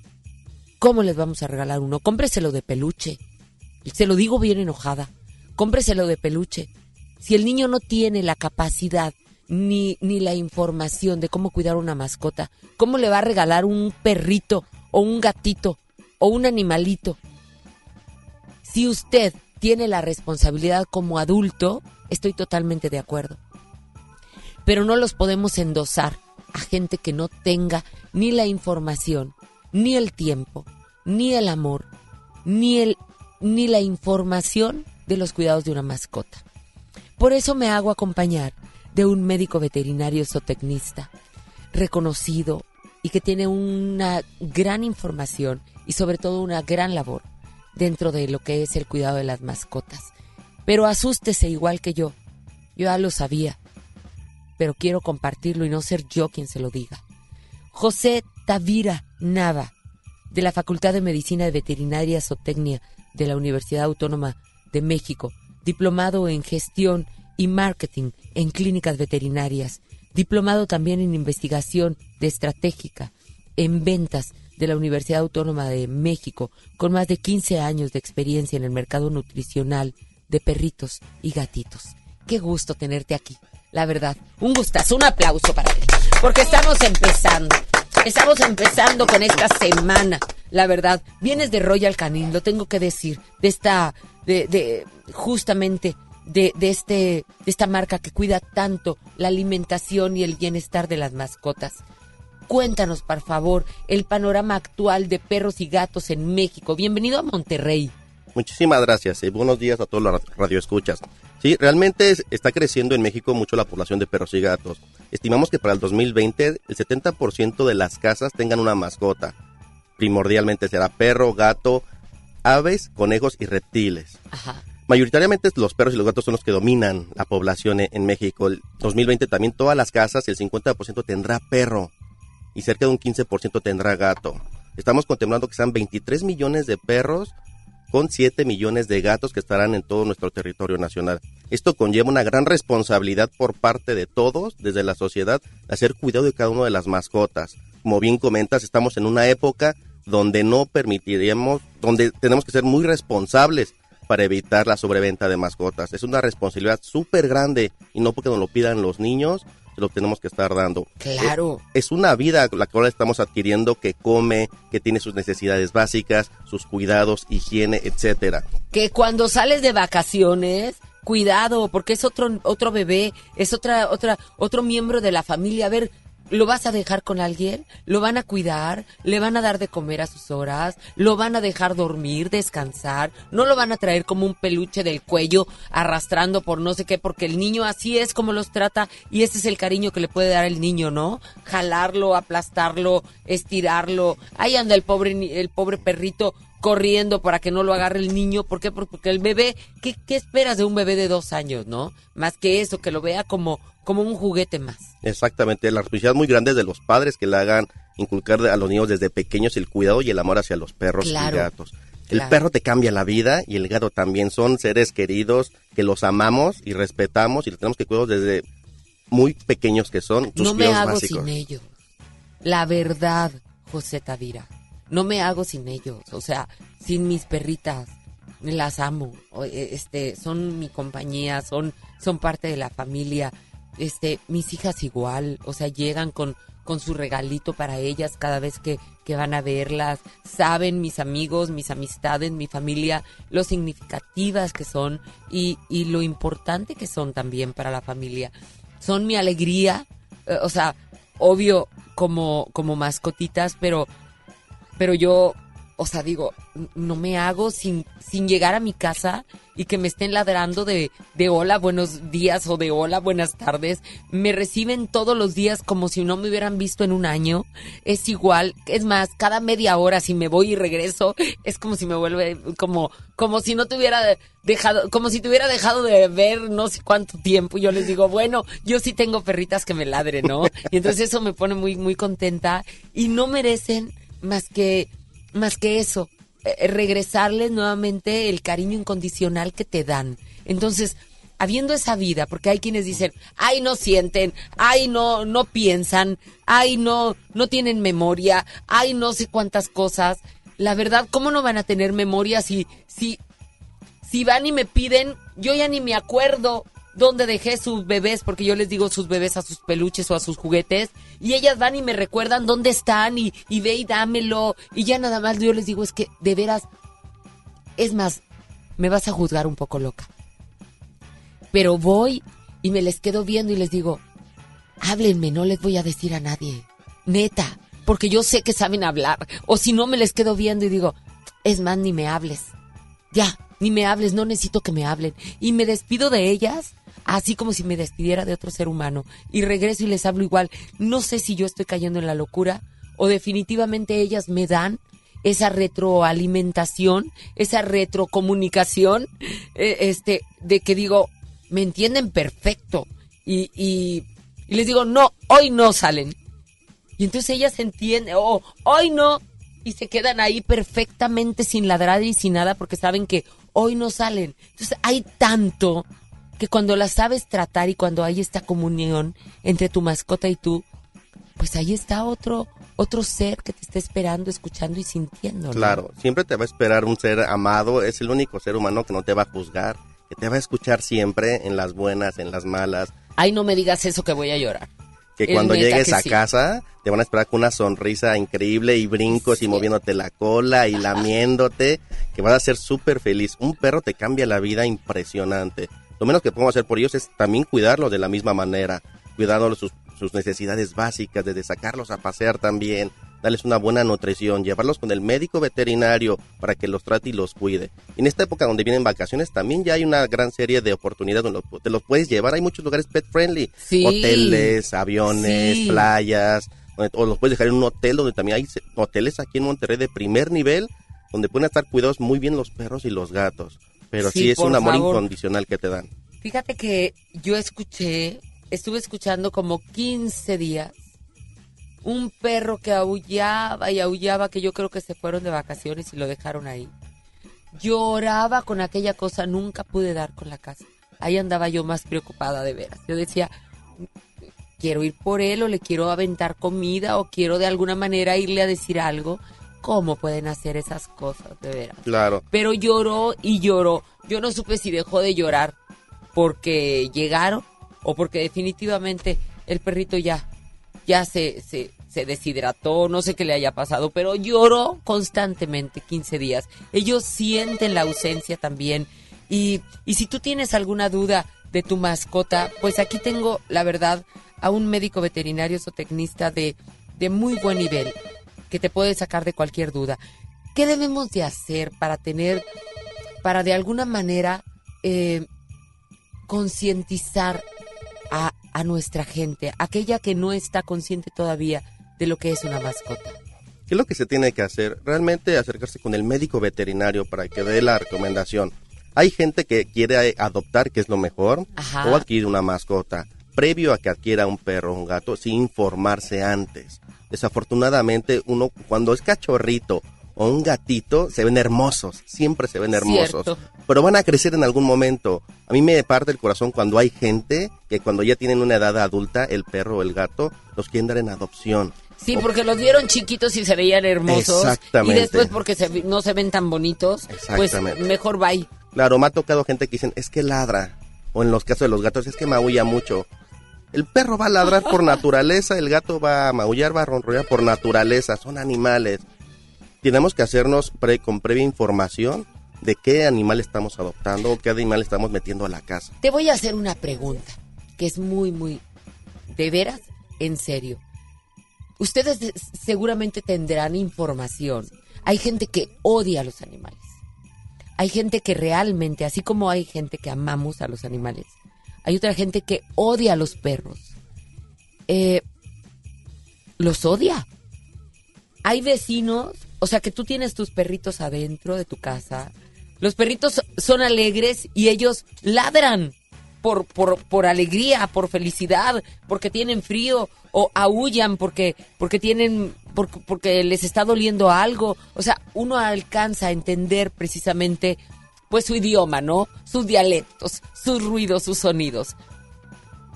¿Cómo les vamos a regalar uno? Cómpreselo de peluche. Se lo digo bien enojada. Cómpreselo de peluche. Si el niño no tiene la capacidad ni, ni la información de cómo cuidar una mascota, ¿cómo le va a regalar un perrito o un gatito o un animalito? Si usted tiene la responsabilidad como adulto, estoy totalmente de acuerdo. Pero no los podemos endosar a gente que no tenga ni la información, ni el tiempo, ni el amor, ni, el, ni la información de los cuidados de una mascota. Por eso me hago acompañar de un médico veterinario zootecnista, reconocido y que tiene una gran información y sobre todo una gran labor dentro de lo que es el cuidado de las mascotas. Pero asústese igual que yo. Yo ya lo sabía, pero quiero compartirlo y no ser yo quien se lo diga. José Tavira Nava, de la Facultad de Medicina de Veterinaria Zootecnia de la Universidad Autónoma de México, diplomado en gestión y marketing en clínicas veterinarias, diplomado también en investigación de estratégica, en ventas de la Universidad Autónoma de México, con más de 15 años de experiencia en el mercado nutricional de perritos y gatitos. Qué gusto tenerte aquí, la verdad. Un gustazo, un aplauso para ti, porque estamos empezando. Estamos empezando con esta semana, la verdad. Vienes de Royal Canin, lo tengo que decir, de esta, de, de justamente de, de, este, de esta marca que cuida tanto la alimentación y el bienestar de las mascotas. Cuéntanos, por favor, el panorama actual de perros y gatos en México. Bienvenido a Monterrey. Muchísimas gracias y buenos días a todos los radioescuchas. Sí, realmente está creciendo en México mucho la población de perros y gatos. Estimamos que para el 2020 el 70% de las casas tengan una mascota. Primordialmente será perro, gato, aves, conejos y reptiles. Ajá. Mayoritariamente los perros y los gatos son los que dominan la población en México. El 2020 también todas las casas, el 50% tendrá perro y cerca de un 15% tendrá gato. Estamos contemplando que sean 23 millones de perros con 7 millones de gatos que estarán en todo nuestro territorio nacional. Esto conlleva una gran responsabilidad por parte de todos, desde la sociedad, hacer cuidado de cada una de las mascotas. Como bien comentas, estamos en una época donde no permitiríamos, donde tenemos que ser muy responsables para evitar la sobreventa de mascotas. Es una responsabilidad súper grande y no porque nos lo pidan los niños, lo tenemos que estar dando. Claro. Es, es, una vida la cual estamos adquiriendo que come, que tiene sus necesidades básicas, sus cuidados, higiene, etcétera. Que cuando sales de vacaciones, cuidado, porque es otro otro bebé, es otra otra otro miembro de la familia. A ver, ¿Lo vas a dejar con alguien? ¿Lo van a cuidar? ¿Le van a dar de comer a sus horas? ¿Lo van a dejar dormir, descansar? ¿No lo van a traer como un peluche del cuello arrastrando por no sé qué? Porque el niño así es como los trata y ese es el cariño que le puede dar el niño, ¿no? Jalarlo, aplastarlo, estirarlo. Ahí anda el pobre, el pobre perrito corriendo para que no lo agarre el niño. ¿Por qué? Porque el bebé, ¿qué, qué esperas de un bebé de dos años, no? Más que eso, que lo vea como, como un juguete más. Exactamente, la responsabilidad muy grande es de los padres que le hagan inculcar a los niños desde pequeños el cuidado y el amor hacia los perros y gatos. El claro. perro te cambia la vida y el gato también son seres queridos que los amamos y respetamos y los tenemos que cuidar desde muy pequeños que son tus no me cuidados hago básicos. sin ellos. La verdad, José Tavira. No me hago sin ellos. O sea, sin mis perritas. Las amo. Eh, Este, son mi compañía, son, son parte de la familia. Este, mis hijas igual. O sea, llegan con, con su regalito para ellas cada vez que, que van a verlas. Saben mis amigos, mis amistades, mi familia, lo significativas que son y, y lo importante que son también para la familia. Son mi alegría, eh, o sea, obvio como, como mascotitas, pero, pero yo, o sea, digo, no me hago sin, sin llegar a mi casa y que me estén ladrando de, de hola, buenos días o de hola, buenas tardes. Me reciben todos los días como si no me hubieran visto en un año. Es igual, es más, cada media hora si me voy y regreso, es como si me vuelve, como, como si no te hubiera dejado, como si te hubiera dejado de ver no sé cuánto tiempo. Yo les digo, bueno, yo sí tengo perritas que me ladren, ¿no? Y entonces eso me pone muy, muy contenta y no merecen más que, más que eso, eh, regresarles nuevamente el cariño incondicional que te dan. Entonces, habiendo esa vida, porque hay quienes dicen, ay, no sienten, ay, no, no piensan, ay, no, no tienen memoria, ay, no sé cuántas cosas. La verdad, ¿cómo no van a tener memoria si, si, si van y me piden, yo ya ni me acuerdo dónde dejé sus bebés, porque yo les digo sus bebés a sus peluches o a sus juguetes, y ellas van y me recuerdan dónde están y, y ve y dámelo, y ya nada más yo les digo, es que de veras, es más, me vas a juzgar un poco loca. Pero voy y me les quedo viendo y les digo, háblenme, no les voy a decir a nadie, neta, porque yo sé que saben hablar, o si no me les quedo viendo y digo, es más, ni me hables, ya, ni me hables, no necesito que me hablen. Y me despido de ellas, así como si me despidiera de otro ser humano. Y regreso y les hablo igual. No sé si yo estoy cayendo en la locura o definitivamente ellas me dan esa retroalimentación, esa retrocomunicación, eh, este, de que digo, me entienden perfecto. Y, y, y les digo, no, hoy no salen. Y entonces ellas entienden, oh, hoy no, y se quedan ahí perfectamente sin ladrar y sin nada porque saben que hoy no salen. Entonces hay tanto que cuando las sabes tratar y cuando hay esta comunión entre tu mascota y tú, pues ahí está otro otro ser que te está esperando, escuchando y sintiendo. ¿no? Claro, siempre te va a esperar un ser amado, es el único ser humano que no te va a juzgar, que te va a escuchar siempre en las buenas, en las malas, Ay, no me digas eso que voy a llorar. que Es cuando llegues que a sí. casa te van a esperar con una sonrisa increíble y brincos y moviéndote la cola y lamiéndote, que vas a ser súper feliz. Un perro te cambia la vida impresionante. Lo menos que podemos hacer por ellos es también cuidarlos de la misma manera, cuidándolos sus, sus necesidades básicas, desde sacarlos a pasear también, darles una buena nutrición, llevarlos con el médico veterinario para que los trate y los cuide. En esta época donde vienen vacaciones también ya hay una gran serie de oportunidades donde te los puedes llevar. Hay muchos lugares pet friendly, Sí. hoteles, aviones, Sí. playas, donde- o los puedes dejar en un hotel donde también hay hoteles aquí en Monterrey de primer nivel donde pueden estar cuidados muy bien los perros y los gatos. Pero sí, Sí, es un amor favor. incondicional que te dan. Fíjate que yo escuché, estuve escuchando como 15 días un perro que aullaba y aullaba que yo creo que se fueron de vacaciones y lo dejaron ahí. Lloraba con aquella cosa, nunca pude dar con la casa. Ahí andaba yo más preocupada de veras. Yo decía, quiero ir por él o le quiero aventar comida o quiero de alguna manera irle a decir algo. ¿Cómo pueden hacer esas cosas de veras? Claro. Pero lloró y lloró. Yo no supe si dejó de llorar porque llegaron o porque definitivamente el perrito ya, ya se, se, se deshidrató, no sé qué le haya pasado, pero lloró constantemente 15 días. Ellos sienten la ausencia también. Y, y si tú tienes alguna duda de tu mascota, pues aquí tengo, la verdad, a un médico veterinario zootecnista de, de muy buen nivel que te puede sacar de cualquier duda. ¿Qué debemos de hacer para tener, para de alguna manera eh, concientizar a, a nuestra gente, aquella que no está consciente todavía de lo que es una mascota? ¿Qué es lo que se tiene que hacer? Realmente acercarse con el médico veterinario para que dé la recomendación. Hay gente que quiere adoptar, que es lo mejor, Ajá. o adquirir una mascota. Previo a que adquiera un perro o un gato, sin informarse antes. Desafortunadamente, uno cuando es cachorrito o un gatito, se ven hermosos, siempre se ven hermosos. Cierto. Pero van a crecer en algún momento. A mí me parte el corazón cuando hay gente que cuando ya tienen una edad adulta, el perro o el gato, los quieren dar en adopción. Sí, porque los vieron chiquitos y se veían hermosos. Exactamente. Y después porque se no se ven tan bonitos, pues mejor bye. Claro, me ha tocado gente que dicen, es que ladra. O en los casos de los gatos, es que maulla mucho. El perro va a ladrar por naturaleza, el gato va a maullar, va a ronronear por naturaleza, son animales. Tenemos que hacernos pre- con previa información de qué animal estamos adoptando o qué animal estamos metiendo a la casa. Te voy a hacer una pregunta que es muy, muy, de veras, en serio. Ustedes de- seguramente tendrán información. Hay gente que odia a los animales. Hay gente que realmente, así como hay gente que amamos a los animales, hay otra gente que odia a los perros. Eh, los odia. Hay vecinos, o sea que tú tienes tus perritos adentro de tu casa. Los perritos son alegres y ellos ladran por, por, por alegría, por felicidad, porque tienen frío o aullan porque, porque tienen, porque, porque les está doliendo algo. O sea, uno alcanza a entender precisamente pues su idioma, ¿no? Sus dialectos, sus ruidos, sus sonidos.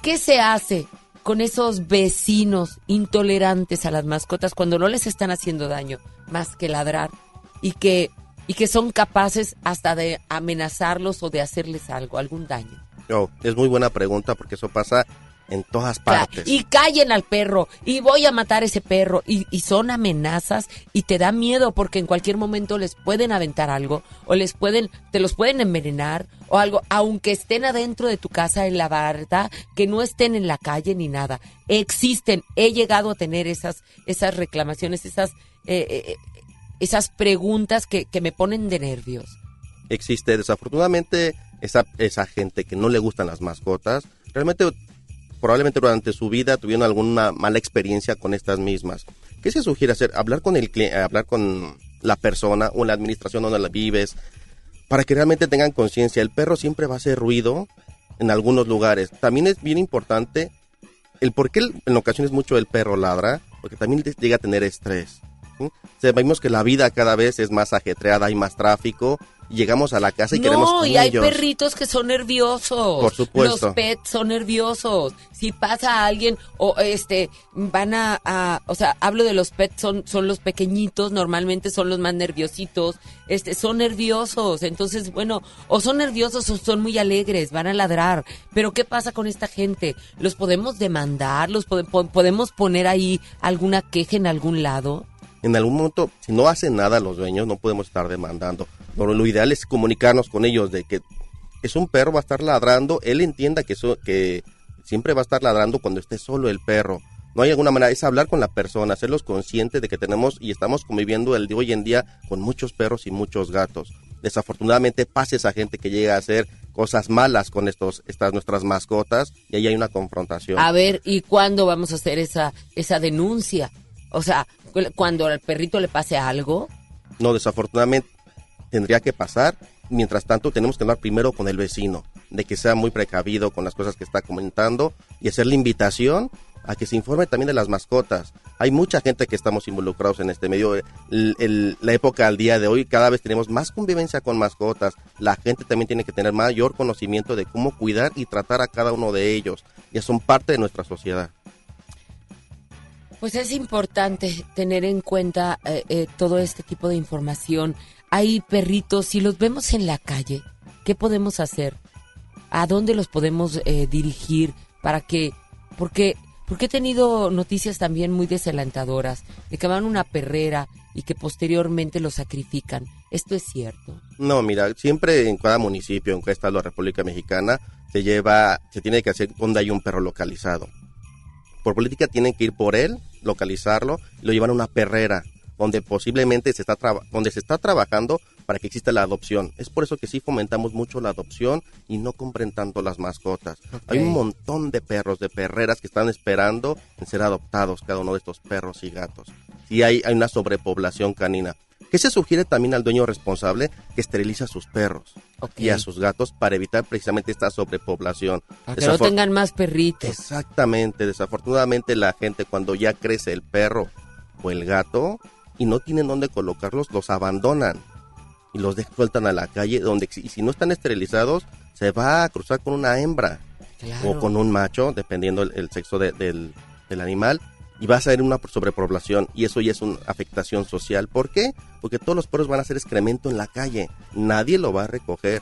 ¿Qué se hace con esos vecinos intolerantes a las mascotas cuando no les están haciendo daño más que ladrar y que, y que son capaces hasta de amenazarlos o de hacerles algo, algún daño? Oh, es muy buena pregunta porque eso pasa en todas partes. Y callen al perro y voy a matar a ese perro y, y son amenazas y te da miedo porque en cualquier momento les pueden aventar algo o les pueden, te los pueden envenenar o algo, aunque estén adentro de tu casa en la barda, que no estén en la calle ni nada. Existen, he llegado a tener esas, esas reclamaciones, esas, eh, eh, esas preguntas que, que me ponen de nervios. existe desafortunadamente esa, esa gente que no le gustan las mascotas, realmente probablemente durante su vida tuvieron alguna mala experiencia con estas mismas. ¿Qué se sugiere hacer? Hablar con el hablar con la persona o la administración donde la vives para que realmente tengan conciencia. El perro siempre va a hacer ruido en algunos lugares. También es bien importante el por qué en ocasiones mucho el perro ladra, porque también llega a tener estrés. ¿Sí? Sabemos que la vida cada vez es más ajetreada, hay más tráfico, llegamos a la casa y queremos No, con y hay ellos. perritos que son nerviosos. Por supuesto. Los pets son nerviosos. Si pasa alguien o este van a, a- o sea, hablo de los pets son son los pequeñitos, normalmente son los más nerviositos. Este son nerviosos. Entonces, bueno, o son nerviosos o son muy alegres, van a ladrar. Pero ¿qué pasa con esta gente? ¿Los podemos demandar? ¿Los pode- po- podemos poner ahí alguna queja en algún lado? En algún momento, si no hacen nada los dueños, no podemos estar demandando. Lo ideal es comunicarnos con ellos de que es un perro, va a estar ladrando, él entienda que, eso, que siempre va a estar ladrando cuando esté solo el perro. No hay alguna manera, es hablar con la persona, hacerlos conscientes de que tenemos y estamos conviviendo el de hoy en día con muchos perros y muchos gatos. Desafortunadamente pasa esa gente que llega a hacer cosas malas con estos, estas nuestras mascotas y ahí hay una confrontación. A ver, ¿y cuándo vamos a hacer esa, esa denuncia? O sea, cuando al perrito le pase algo. No, desafortunadamente tendría que pasar. Mientras tanto, tenemos que hablar primero con el vecino, de que sea muy precavido con las cosas que está comentando y hacer la invitación a que se informe también de las mascotas. Hay mucha gente que estamos involucrados en este medio. El- el- la época al día de hoy, cada vez tenemos más convivencia con mascotas. La gente también tiene que tener mayor conocimiento de cómo cuidar y tratar a cada uno de ellos. Ya son parte de nuestra sociedad. Pues es importante tener en cuenta eh, eh, todo este tipo de información. Hay perritos, si los vemos en la calle, ¿qué podemos hacer? ¿A dónde los podemos eh, dirigir para que, porque, porque he tenido noticias también muy desalentadoras de que van a una perrera y que posteriormente los sacrifican. ¿Esto es cierto? No, mira, siempre en cada municipio, en cada estado de la República Mexicana, se lleva, se tiene que hacer donde hay un perro localizado. Por política tienen que ir por él, localizarlo, y lo llevan a una perrera, donde posiblemente se está traba- donde se está trabajando para que exista la adopción. Es por eso que sí fomentamos mucho la adopción y no compren tanto las mascotas. Hay un montón de perros, de perreras que están esperando en ser adoptados, cada uno de estos perros y gatos. Sí hay, hay una sobrepoblación canina. ¿Qué se sugiere también al dueño responsable? Que esteriliza a sus perros y a sus gatos para evitar precisamente esta sobrepoblación. Para que no tengan más perritos. Exactamente, desafortunadamente la gente cuando ya crece el perro o el gato y no tienen dónde colocarlos, los abandonan y los sueltan a la calle donde y si no están esterilizados se va a cruzar con una hembra Claro. o con un macho, dependiendo el, el sexo de- del, del animal y va a ser una sobrepoblación y eso ya es una afectación social. ¿Por qué? Porque todos los perros van a hacer excremento en la calle, nadie lo va a recoger.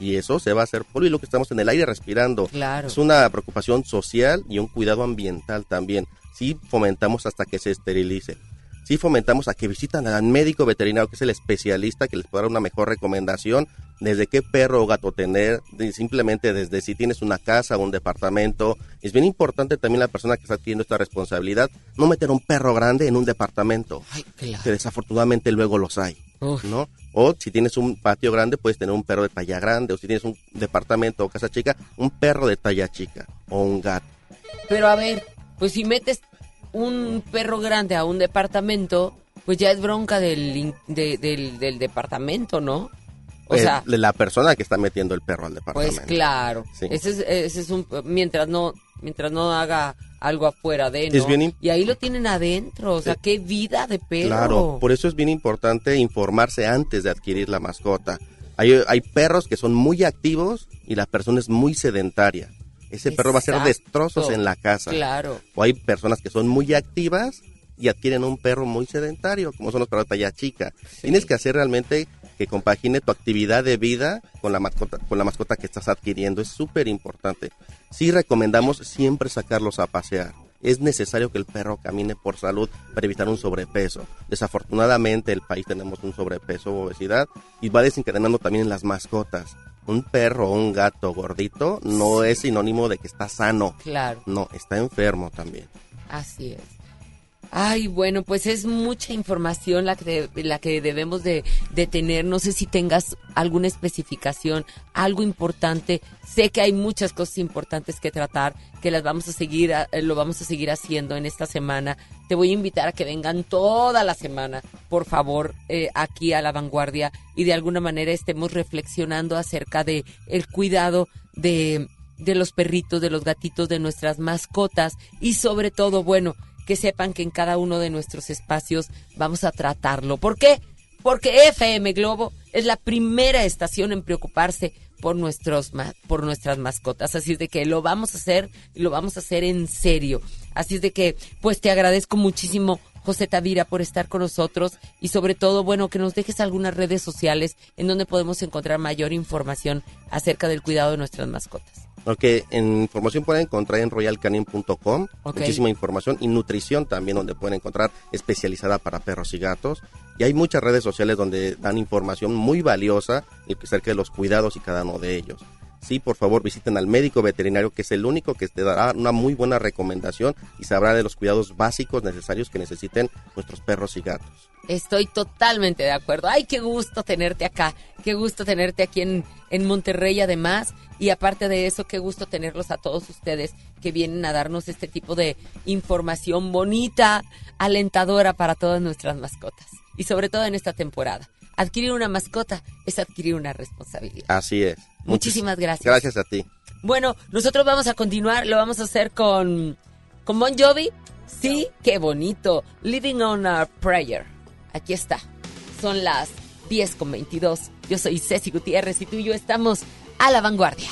Y eso se va a hacer polvo y lo que estamos en el aire respirando. Claro. Es una preocupación social y un cuidado ambiental también. Sí fomentamos hasta que se esterilice. Sí fomentamos a que visitan al médico veterinario, que es el especialista, que les pueda dar una mejor recomendación desde qué perro o gato tener, simplemente desde si tienes una casa o un departamento. Es bien importante también la persona que está teniendo esta responsabilidad, no meter un perro grande en un departamento, que desafortunadamente luego los hay. ¿no? O si tienes un patio grande, puedes tener un perro de talla grande, o si tienes un departamento o casa chica, un perro de talla chica, o un gato. Pero a ver, pues si metes un perro grande a un departamento, pues ya es bronca del, de- del, del departamento, ¿no? O Eh, sea, de la persona que está metiendo el perro al departamento. pues claro. Sí. Ese es, ese es un mientras no mientras no haga algo afuera de, ¿no? Es bien y ahí lo tienen adentro, o sea, qué vida de perro. Claro, por eso es bien importante informarse antes de adquirir la mascota. Hay, hay perros que son muy activos y la persona es muy sedentaria. Ese perro va a hacer destrozos en la casa. Claro. O hay personas que son muy activas y adquieren un perro muy sedentario, como son los perros de talla chica. Tienes que hacer realmente que compagine tu actividad de vida con la mascota, con la mascota que estás adquiriendo. Es súper importante. Sí recomendamos siempre sacarlos a pasear. Es necesario que el perro camine por salud para evitar un sobrepeso. Desafortunadamente el país tenemos un sobrepeso o obesidad y va desencadenando también en las mascotas. Un perro o un gato gordito no es sinónimo de que está sano. Claro. No, está enfermo también. Así es. Ay, bueno, pues es mucha información la que, la que debemos de, tener. No sé si tengas alguna especificación, algo importante. Sé que hay muchas cosas importantes que tratar, que las vamos a seguir, eh, lo vamos a seguir haciendo en esta semana. Te voy a invitar a que vengan toda la semana, por favor, eh, aquí a la vanguardia y de alguna manera estemos reflexionando acerca de el cuidado de de los perritos, de los gatitos, de nuestras mascotas y sobre todo, bueno, que sepan que en cada uno de nuestros espacios vamos a tratarlo. ¿Por qué? Porque FM Globo es la primera estación en preocuparse por nuestros por nuestras mascotas, así es de que lo vamos a hacer y lo vamos a hacer en serio. Así es de que pues te agradezco muchísimo José Tavira por estar con nosotros y sobre todo, bueno, que nos dejes algunas redes sociales en donde podemos encontrar mayor información acerca del cuidado de nuestras mascotas. Ok, en información pueden encontrar en royalcanin.com Ok. muchísima información y nutrición también donde pueden encontrar especializada para perros y gatos. Y hay muchas redes sociales donde dan información muy valiosa acerca de los cuidados y cada uno de ellos. Sí, por favor visiten al médico veterinario que es el único que te dará una muy buena recomendación y sabrá de los cuidados básicos necesarios que necesiten nuestros perros y gatos. Estoy totalmente de acuerdo. Ay, qué gusto tenerte acá. Qué gusto tenerte aquí en, en Monterrey además. Y aparte de eso, qué gusto tenerlos a todos ustedes que vienen a darnos este tipo de información bonita, alentadora para todas nuestras mascotas. Y sobre todo en esta temporada. Adquirir una mascota es adquirir una responsabilidad. Así es. Muchísimas gracias. Gracias a ti. Bueno, nosotros vamos a continuar, lo vamos a hacer con, con Bon Jovi. Sí, qué bonito. Living on a Prayer. Aquí está. Son las 10 con 22. Yo soy Ceci Gutiérrez y tú y yo estamos a la vanguardia.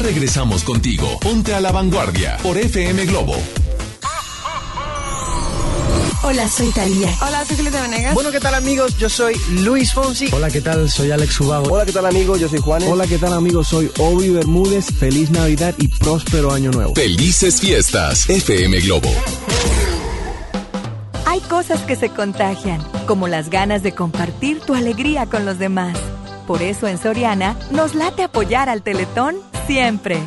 Regresamos contigo. Ponte a la vanguardia por FM Globo. Hola, soy Talía. Hola, soy Julieta Venegas. Bueno, ¿qué tal amigos? Yo soy Luis Fonsi. Hola, ¿qué tal? Soy Alex Ubago. Hola, ¿qué tal amigos? Yo soy Juanes. Hola, ¿qué tal amigos? Soy Obi Bermúdez. Feliz Navidad y próspero año nuevo. Felices fiestas. FM Globo. Hay cosas que se contagian, como las ganas de compartir tu alegría con los demás. Por eso en Soriana nos late apoyar al Teletón siempre.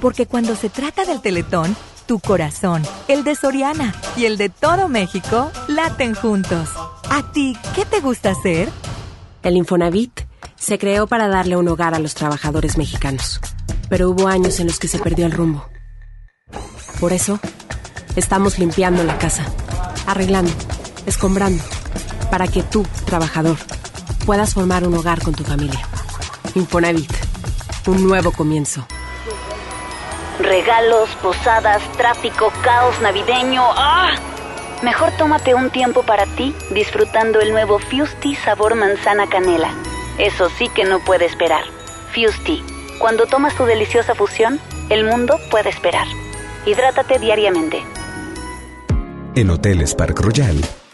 Porque cuando se trata del Teletón, tu corazón, el de Soriana y el de todo México laten juntos. ¿A ti qué te gusta hacer? El Infonavit se creó para darle un hogar a los trabajadores mexicanos, pero hubo años en los que se perdió el rumbo. Por eso, estamos limpiando la casa, arreglando, escombrando, para que tú, trabajador, puedas formar un hogar con tu familia. Infonavit, un nuevo comienzo. Regalos, posadas, tráfico, caos navideño. ¡Ah! Mejor tómate un tiempo para ti disfrutando el nuevo Fusti sabor manzana canela. Eso sí que no puede esperar. Fusti. Cuando tomas tu deliciosa fusión, el mundo puede esperar. Hidrátate diariamente. En Hoteles Park Royal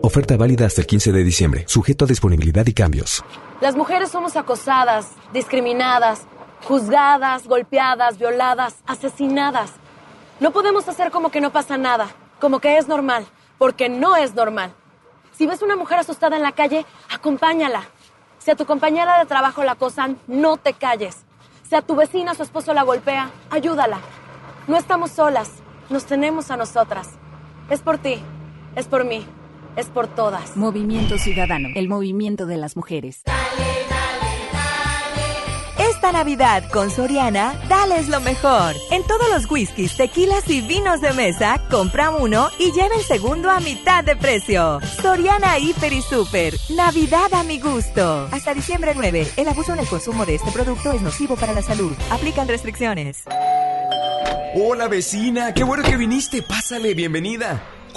Oferta válida hasta el 15 de diciembre, sujeto a disponibilidad y cambios. Las mujeres somos acosadas, discriminadas, juzgadas, golpeadas, violadas, asesinadas. No podemos hacer como que no pasa nada, como que es normal, porque no es normal. Si ves una mujer asustada en la calle, acompáñala. Si a tu compañera de trabajo la acosan, no te calles. Si a tu vecina su esposo la golpea, ayúdala. No estamos solas, nos tenemos a nosotras. Es por ti, es por mí, es por todas. Movimiento Ciudadano, el movimiento de las mujeres. Esta Navidad con Soriana, dales lo mejor. En todos los whiskies, tequilas y vinos de mesa, compra uno y lleva el segundo a mitad de precio. Soriana Hiper y Super. Navidad a mi gusto. Hasta diciembre 9. El abuso en el consumo de este producto es nocivo para la salud. Aplican restricciones. Hola vecina, qué bueno que viniste. Pásale, bienvenida.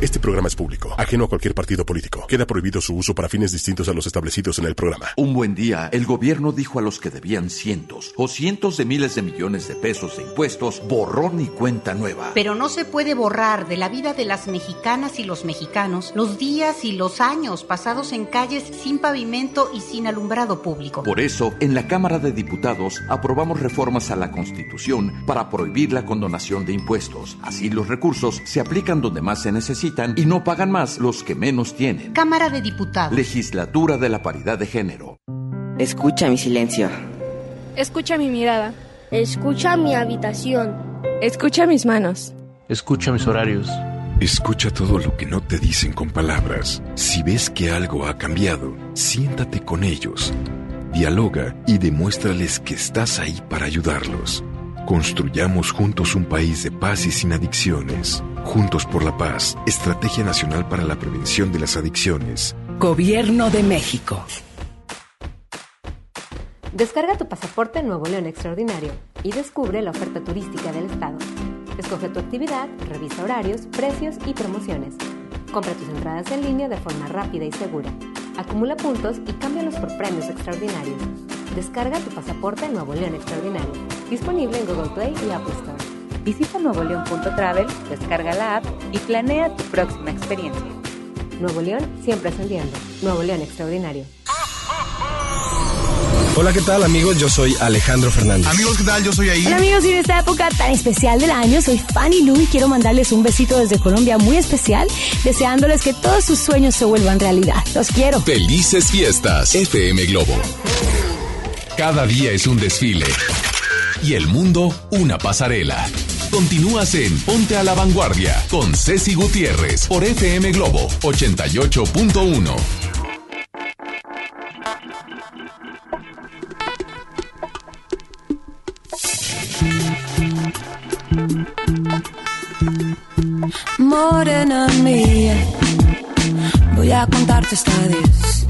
Este programa es público, ajeno a cualquier partido político. Queda prohibido su uso para fines distintos a los establecidos en el programa. Un buen día, el gobierno dijo a los que debían cientos o cientos de miles de millones de pesos de impuestos, borrón y cuenta nueva. Pero no se puede borrar de la vida de las mexicanas y los mexicanos los días y los años pasados en calles sin pavimento y sin alumbrado público. Por eso, en la Cámara de Diputados aprobamos reformas a la Constitución para prohibir la condonación de impuestos. Así los recursos se aplican donde más se necesitan y no pagan más los que menos tienen. Cámara de Diputados. Legislatura de la Paridad de Género. Escucha mi silencio. Escucha mi mirada. Escucha mi habitación. Escucha mis manos. Escucha mis horarios. Escucha todo lo que no te dicen con palabras. Si ves que algo ha cambiado, siéntate con ellos. Dialoga y demuéstrales que estás ahí para ayudarlos. Construyamos juntos un país de paz y sin adicciones. Juntos por la paz, Estrategia Nacional para la Prevención de las Adicciones. Gobierno de México. Descarga tu pasaporte Nuevo León Extraordinario y descubre la oferta turística del estado. Escoge tu actividad, revisa horarios, precios y promociones. Compra tus entradas en línea de forma rápida y segura. Acumula puntos y cámbialos por premios extraordinarios. Descarga tu pasaporte Nuevo León Extraordinario. Disponible en Google Play y Apple Store. Visita nuevoleón.travel, descarga la app y planea tu próxima experiencia. Nuevo León siempre ascendiendo. Nuevo León Extraordinario. Hola, ¿qué tal amigos? Yo soy Alejandro Fernández. Amigos, ¿qué tal? Yo soy ahí. Hola amigos, y en esta época tan especial del año, soy Fanny Lu y quiero mandarles un besito desde Colombia muy especial, deseándoles que todos sus sueños se vuelvan realidad. Los quiero. Felices fiestas, FM Globo. Cada día es un desfile y el mundo una pasarela. Continúas en Ponte a la Vanguardia con Ceci Gutiérrez por FM Globo 88.1. Morena mía, voy a contarte esta diez.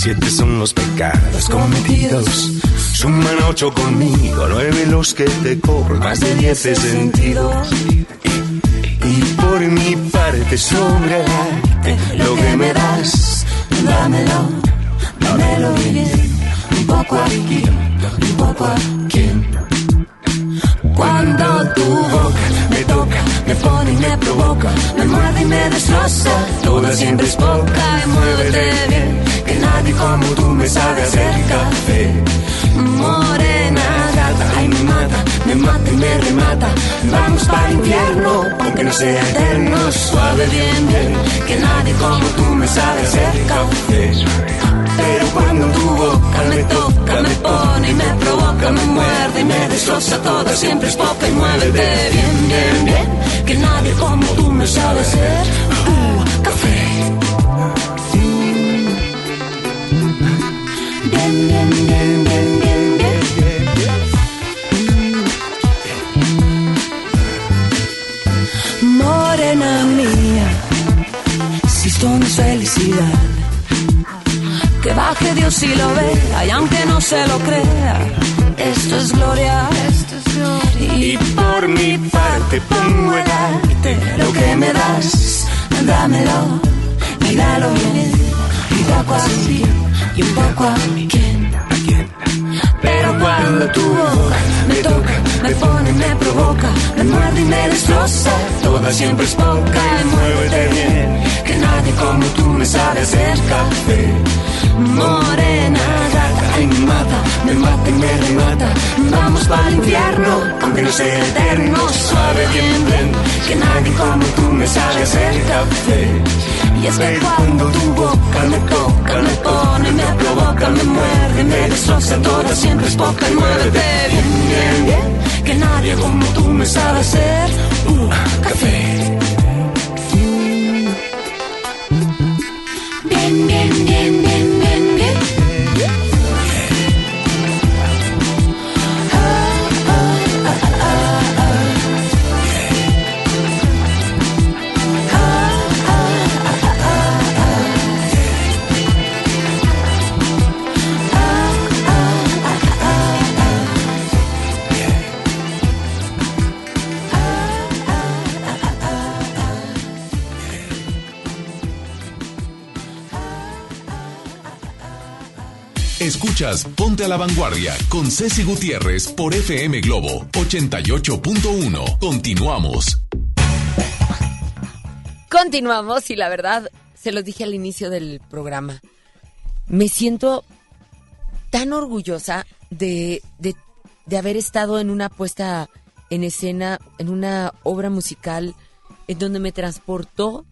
siete son los pecados cometidos. Suman ocho conmigo, nueve los que te cobro, más de diez he sentido. Y por mi parte sobre lo que me das, dámelo, dámelo bien. Un poco aquí, un poco aquí. Cuando tu boca me toca, me pone y me provoca, me muerde y me destroza, toda siempre es poca y muévete bien, nadie como tú me sabe hacer café. Morena gata, ay me mata, me mata y me remata, vamos para el infierno, aunque no sea eterno, suave bien bien, que nadie como tú me sabe hacer café. Pero cuando tu boca me toca, me pone y me provoca, me muerde y me destroza toda, siempre es poca y muévete bien, bien, bien, que nadie como tú me sabe hacer uh, café. Morena mía, si esto no es felicidad que baje Dios y lo vea, y aunque no se lo crea, esto es gloria. Y por mi parte pongo el arte, lo que me das, dámelo, y dalo bien, un poco así, y poco a quién. Pero cuando tu boca me toca, me pone, me provoca, me muerde y me destroza, toda siempre es poca y muévete bien, que nadie como tú me sabe hacer café. Morena ay me mata, me mata y me remata, vamos para el infierno, aunque no sea eterno, suave bien que nadie como tú me sabe hacer café. Y es que cuando tu boca me toca, me pone, me provoca, me muerde, me destroza toda, siempre es poca y muévete bien, bien, bien, que nadie como tú me sabe hacer uh, café. Bien, bien, Ponte a la Vanguardia con Ceci Gutiérrez por FM Globo 88.1. Continuamos. Continuamos y la verdad, se los dije al inicio del programa, me siento tan orgullosa de, de, de haber estado en una puesta en escena, en una obra musical en donde me transportó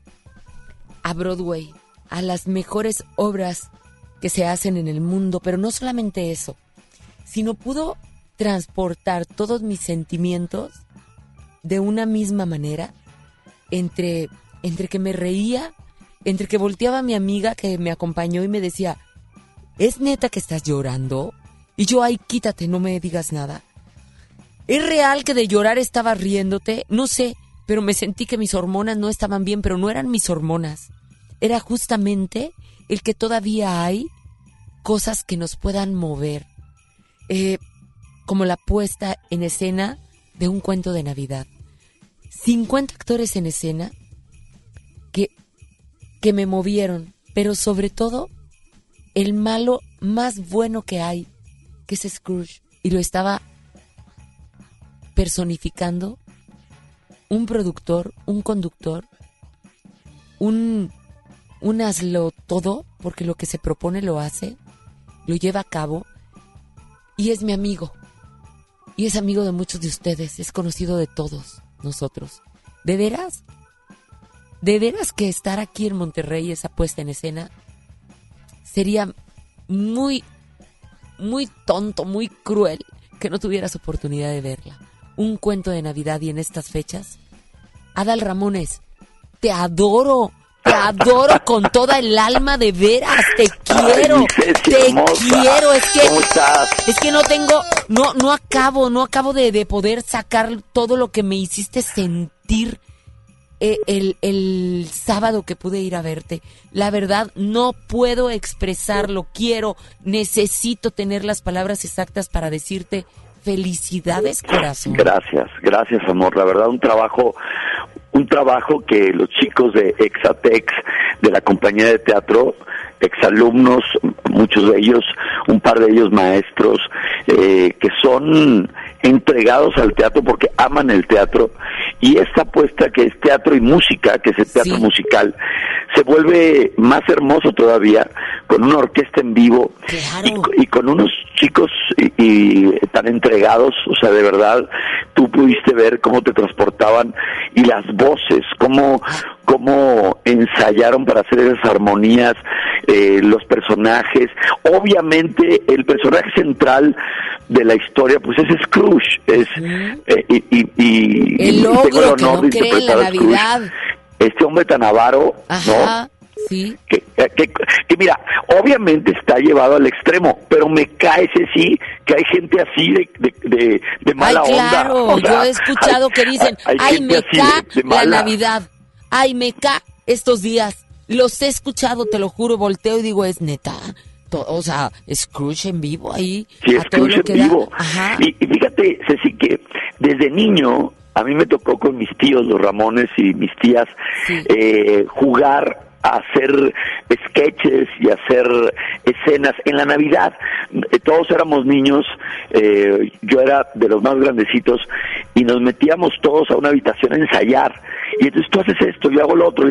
a Broadway, a las mejores obras que se hacen en el mundo, pero no solamente eso, sino pudo transportar todos mis sentimientos de una misma manera, entre, entre que me reía, entre que volteaba a mi amiga que me acompañó y me decía, ¿es neta que estás llorando? Y yo, ay, quítate, no me digas nada. ¿Es real que de llorar estaba riéndote? No sé, pero me sentí que mis hormonas no estaban bien, pero no eran mis hormonas. era justamente el que todavía hay cosas que nos puedan mover, eh, como la puesta en escena de un cuento de Navidad. 50 actores en escena que, que me movieron, pero sobre todo el malo más bueno que hay, que es Scrooge, y lo estaba personificando un productor, un conductor, un, un hazlo todo, porque lo que se propone lo hace, lo lleva a cabo, y es mi amigo. Y es amigo de muchos de ustedes, es conocido de todos nosotros. ¿De veras? ¿De veras que estar aquí en Monterrey, esa puesta en escena, sería muy, muy tonto, muy cruel que no tuvieras oportunidad de verla? Un cuento de Navidad y en estas fechas. Adal Ramones, te adoro, te adoro con toda el alma de veras, te quiero, te quiero, es que es que no tengo, no, no acabo, no acabo de, de poder sacar todo lo que me hiciste sentir eh, el, el sábado que pude ir a verte. La verdad, no puedo expresarlo, quiero, necesito tener las palabras exactas para decirte felicidades, corazón. Gracias, gracias, amor. La verdad, un trabajo un trabajo que los chicos de Exatex, de la compañía de teatro, exalumnos, muchos de ellos, un par de ellos maestros, eh, que son entregados al teatro porque aman el teatro. Y esta apuesta que es teatro y música, que es el teatro musical, se vuelve más hermoso todavía con una orquesta en vivo y, con unos chicos y, tan entregados, o sea, de verdad, tú pudiste ver cómo te transportaban y las voces, cómo, cómo ensayaron para hacer esas armonías, eh, los personajes. Obviamente, el personaje central de la historia, pues es Scrooge. Es, eh, y, y, el logro que no cree la Navidad. Este hombre tan avaro, ¿no? Sí. Que, que, mira, obviamente está llevado al extremo, pero me cae ese sí que hay gente así de, de, de, mala ay, claro, yo he escuchado que dicen, ay, me cae la Navidad, ay, me cae estos días. Los he escuchado, te lo juro, volteo y digo, es neta. o sea, Scrooge en vivo ahí. Sí, Scrooge en vivo. Y, fíjate, Ceci, que desde niño a mí me tocó con mis tíos, los Ramones y mis tías, eh, jugar a hacer sketches y hacer escenas en la Navidad. Eh, todos éramos niños, eh, yo era de los más grandecitos y nos metíamos todos a una habitación a ensayar. Y entonces tú haces esto, yo hago lo otro.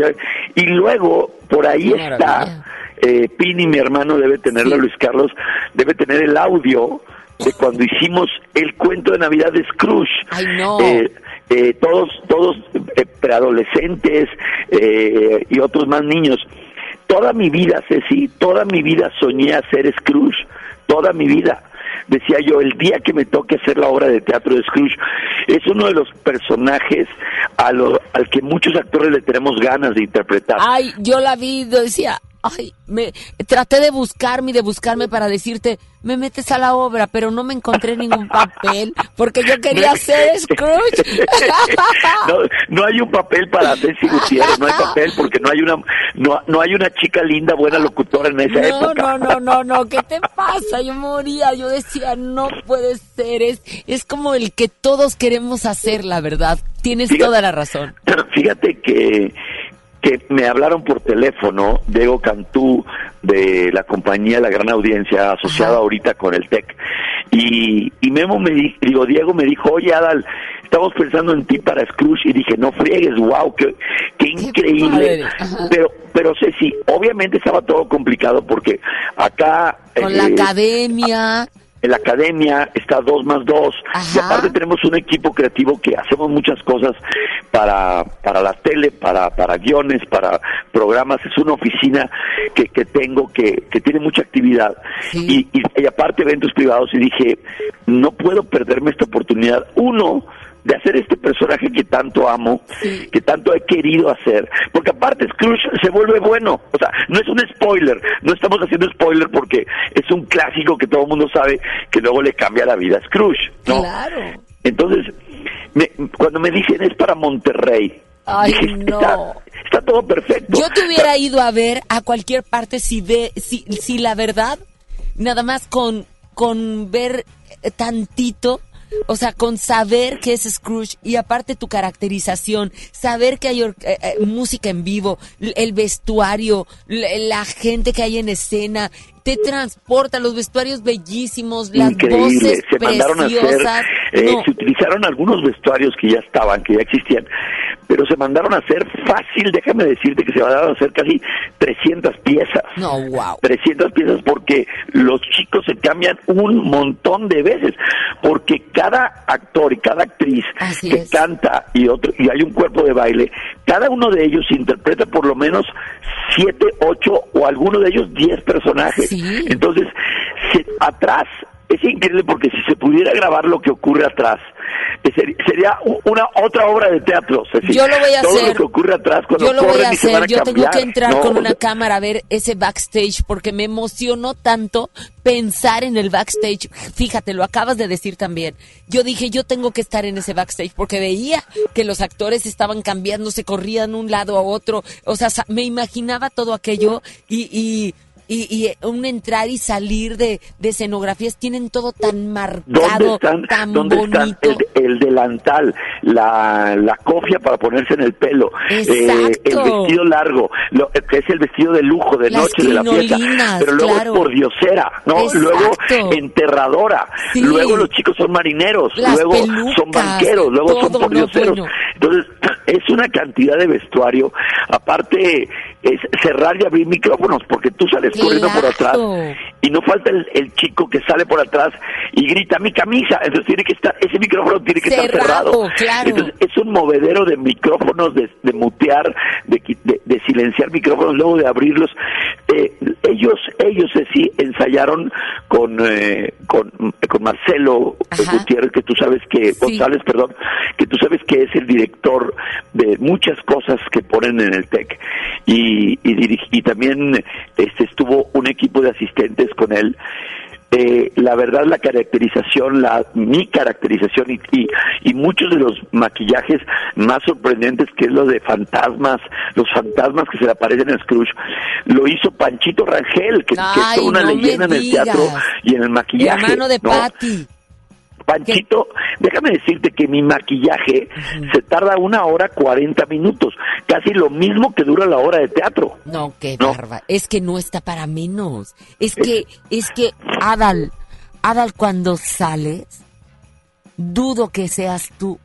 Y luego, por ahí está, eh, Pini, mi hermano, debe tenerlo, Luis Carlos, debe tener el audio de cuando hicimos el cuento de Navidad de Scrooge. Ay, no. Eh, eh, todos, todos eh, preadolescentes eh, y otros más niños. Toda mi vida, Ceci, toda mi vida soñé hacer Scrooge, toda mi vida. Decía yo, el día que me toque hacer la obra de teatro de Scrooge, es uno de los personajes a lo, al que muchos actores le tenemos ganas de interpretar. Ay, yo la vi, decía, ay, me traté de buscarme y de buscarme para decirte, me metes a la obra, pero no me encontré ningún papel porque yo quería ser Scrooge. no, no hay un papel para Ceci Gutiérrez, no hay papel porque no hay una no, no hay una chica linda buena locutora en esa época. No, no, no, no, ¿qué te pasa? Yo moría, yo decía, no puede ser, es es como el que todos queremos hacer, la verdad. Tienes toda la razón. Fíjate que que me hablaron por teléfono, Diego Cantú, de la compañía La Gran Audiencia, asociada ahorita con el TEC, y, y Memo me dijo, Diego me dijo, oye Adal, estamos pensando en ti para Scrooge, y dije, no friegues, wow, qué, qué increíble, pero, pero sé si, obviamente estaba todo complicado porque acá... Con la eh, academia en la academia está dos más dos. Y aparte tenemos un equipo creativo que hacemos muchas cosas para para la tele para para guiones para programas. Es una oficina que, que tengo que, que tiene mucha actividad. Y, y aparte eventos privados. Y dije no puedo perderme esta oportunidad. Uno de hacer este personaje que tanto amo, que tanto he querido hacer, porque aparte Scrooge se vuelve bueno, o sea, no es un spoiler, no estamos haciendo spoiler porque es un clásico que todo el mundo sabe que luego le cambia la vida a Scrooge, ¿no? Claro. Entonces, me, cuando me dicen es para Monterrey, Ay, no. Está, todo perfecto. Yo te hubiera ido a ver a cualquier parte si ve, si, si la verdad, nada más con, con ver tantito o sea, con saber que es Scrooge y aparte tu caracterización, saber que hay eh, eh, música en vivo, el vestuario, la gente que hay en escena, te transporta, los vestuarios bellísimos, las voces se preciosas. Eh, se utilizaron algunos vestuarios que ya estaban, que ya existían, pero se mandaron a hacer fácil, déjame decirte que se mandaron a hacer casi 300 piezas. No, wow. 300 piezas porque los chicos se cambian un montón de veces, porque cada actor y cada actriz que canta y otro y hay un cuerpo de baile, cada uno de ellos interpreta por lo menos 7, 8 o alguno de ellos 10 personajes. Entonces, atrás es increíble porque si se pudiera grabar lo que ocurre atrás, sería una otra obra de teatro. yo lo voy a todo hacer. lo que ocurre atrás cuando yo lo voy a hacer. yo tengo que entrar con una cámara a ver ese backstage porque me emocionó tanto pensar en el backstage. Fíjate, lo acabas de decir también. Yo dije, yo tengo que estar en ese backstage porque veía que los actores estaban cambiando, se corrían un lado a otro. O sea, me imaginaba todo aquello y, y y, y un entrar y salir de, de, escenografías tienen todo tan marcado, tan ¿dónde bonito. Están el, delantal, la, la cofia para ponerse en el pelo, eh, el vestido largo, lo, que es el vestido de lujo de noche de la fiesta, pero luego es por diosera, ¿no? Luego enterradora, luego los chicos son marineros, luego son banqueros, luego son por dioseros. Entonces, es una cantidad de vestuario, aparte es cerrar y abrir micrófonos, porque tú sales corriendo por atrás y no falta el, chico que sale por atrás y grita mi camisa, entonces tiene que estar, ese micrófono tiene que estar cerrado. Entonces es un movedero de micrófonos, de, mutear, de, silenciar micrófonos, luego de abrirlos. Eh, ellos, sí ensayaron con, eh, con, con Marcelo Gutiérrez, que tú sabes que, González, perdón, que tú sabes que es el director de muchas cosas que ponen en el TEC. Y, y, y también este, estuvo un equipo de asistentes con él. Eh, la verdad la caracterización, la mi caracterización y, y, muchos de los maquillajes más sorprendentes que es lo de fantasmas, los fantasmas que se le aparecen en Scrooge, lo hizo Panchito Rangel, que, es una leyenda en el teatro y en el maquillaje. de Patty. Panchito, déjame decirte que mi maquillaje se tarda una hora cuarenta minutos, casi lo mismo que dura la hora de teatro. No, qué barba. Es que no está para menos. Es que, es que, Adal, Adal, cuando sales, dudo que seas tú.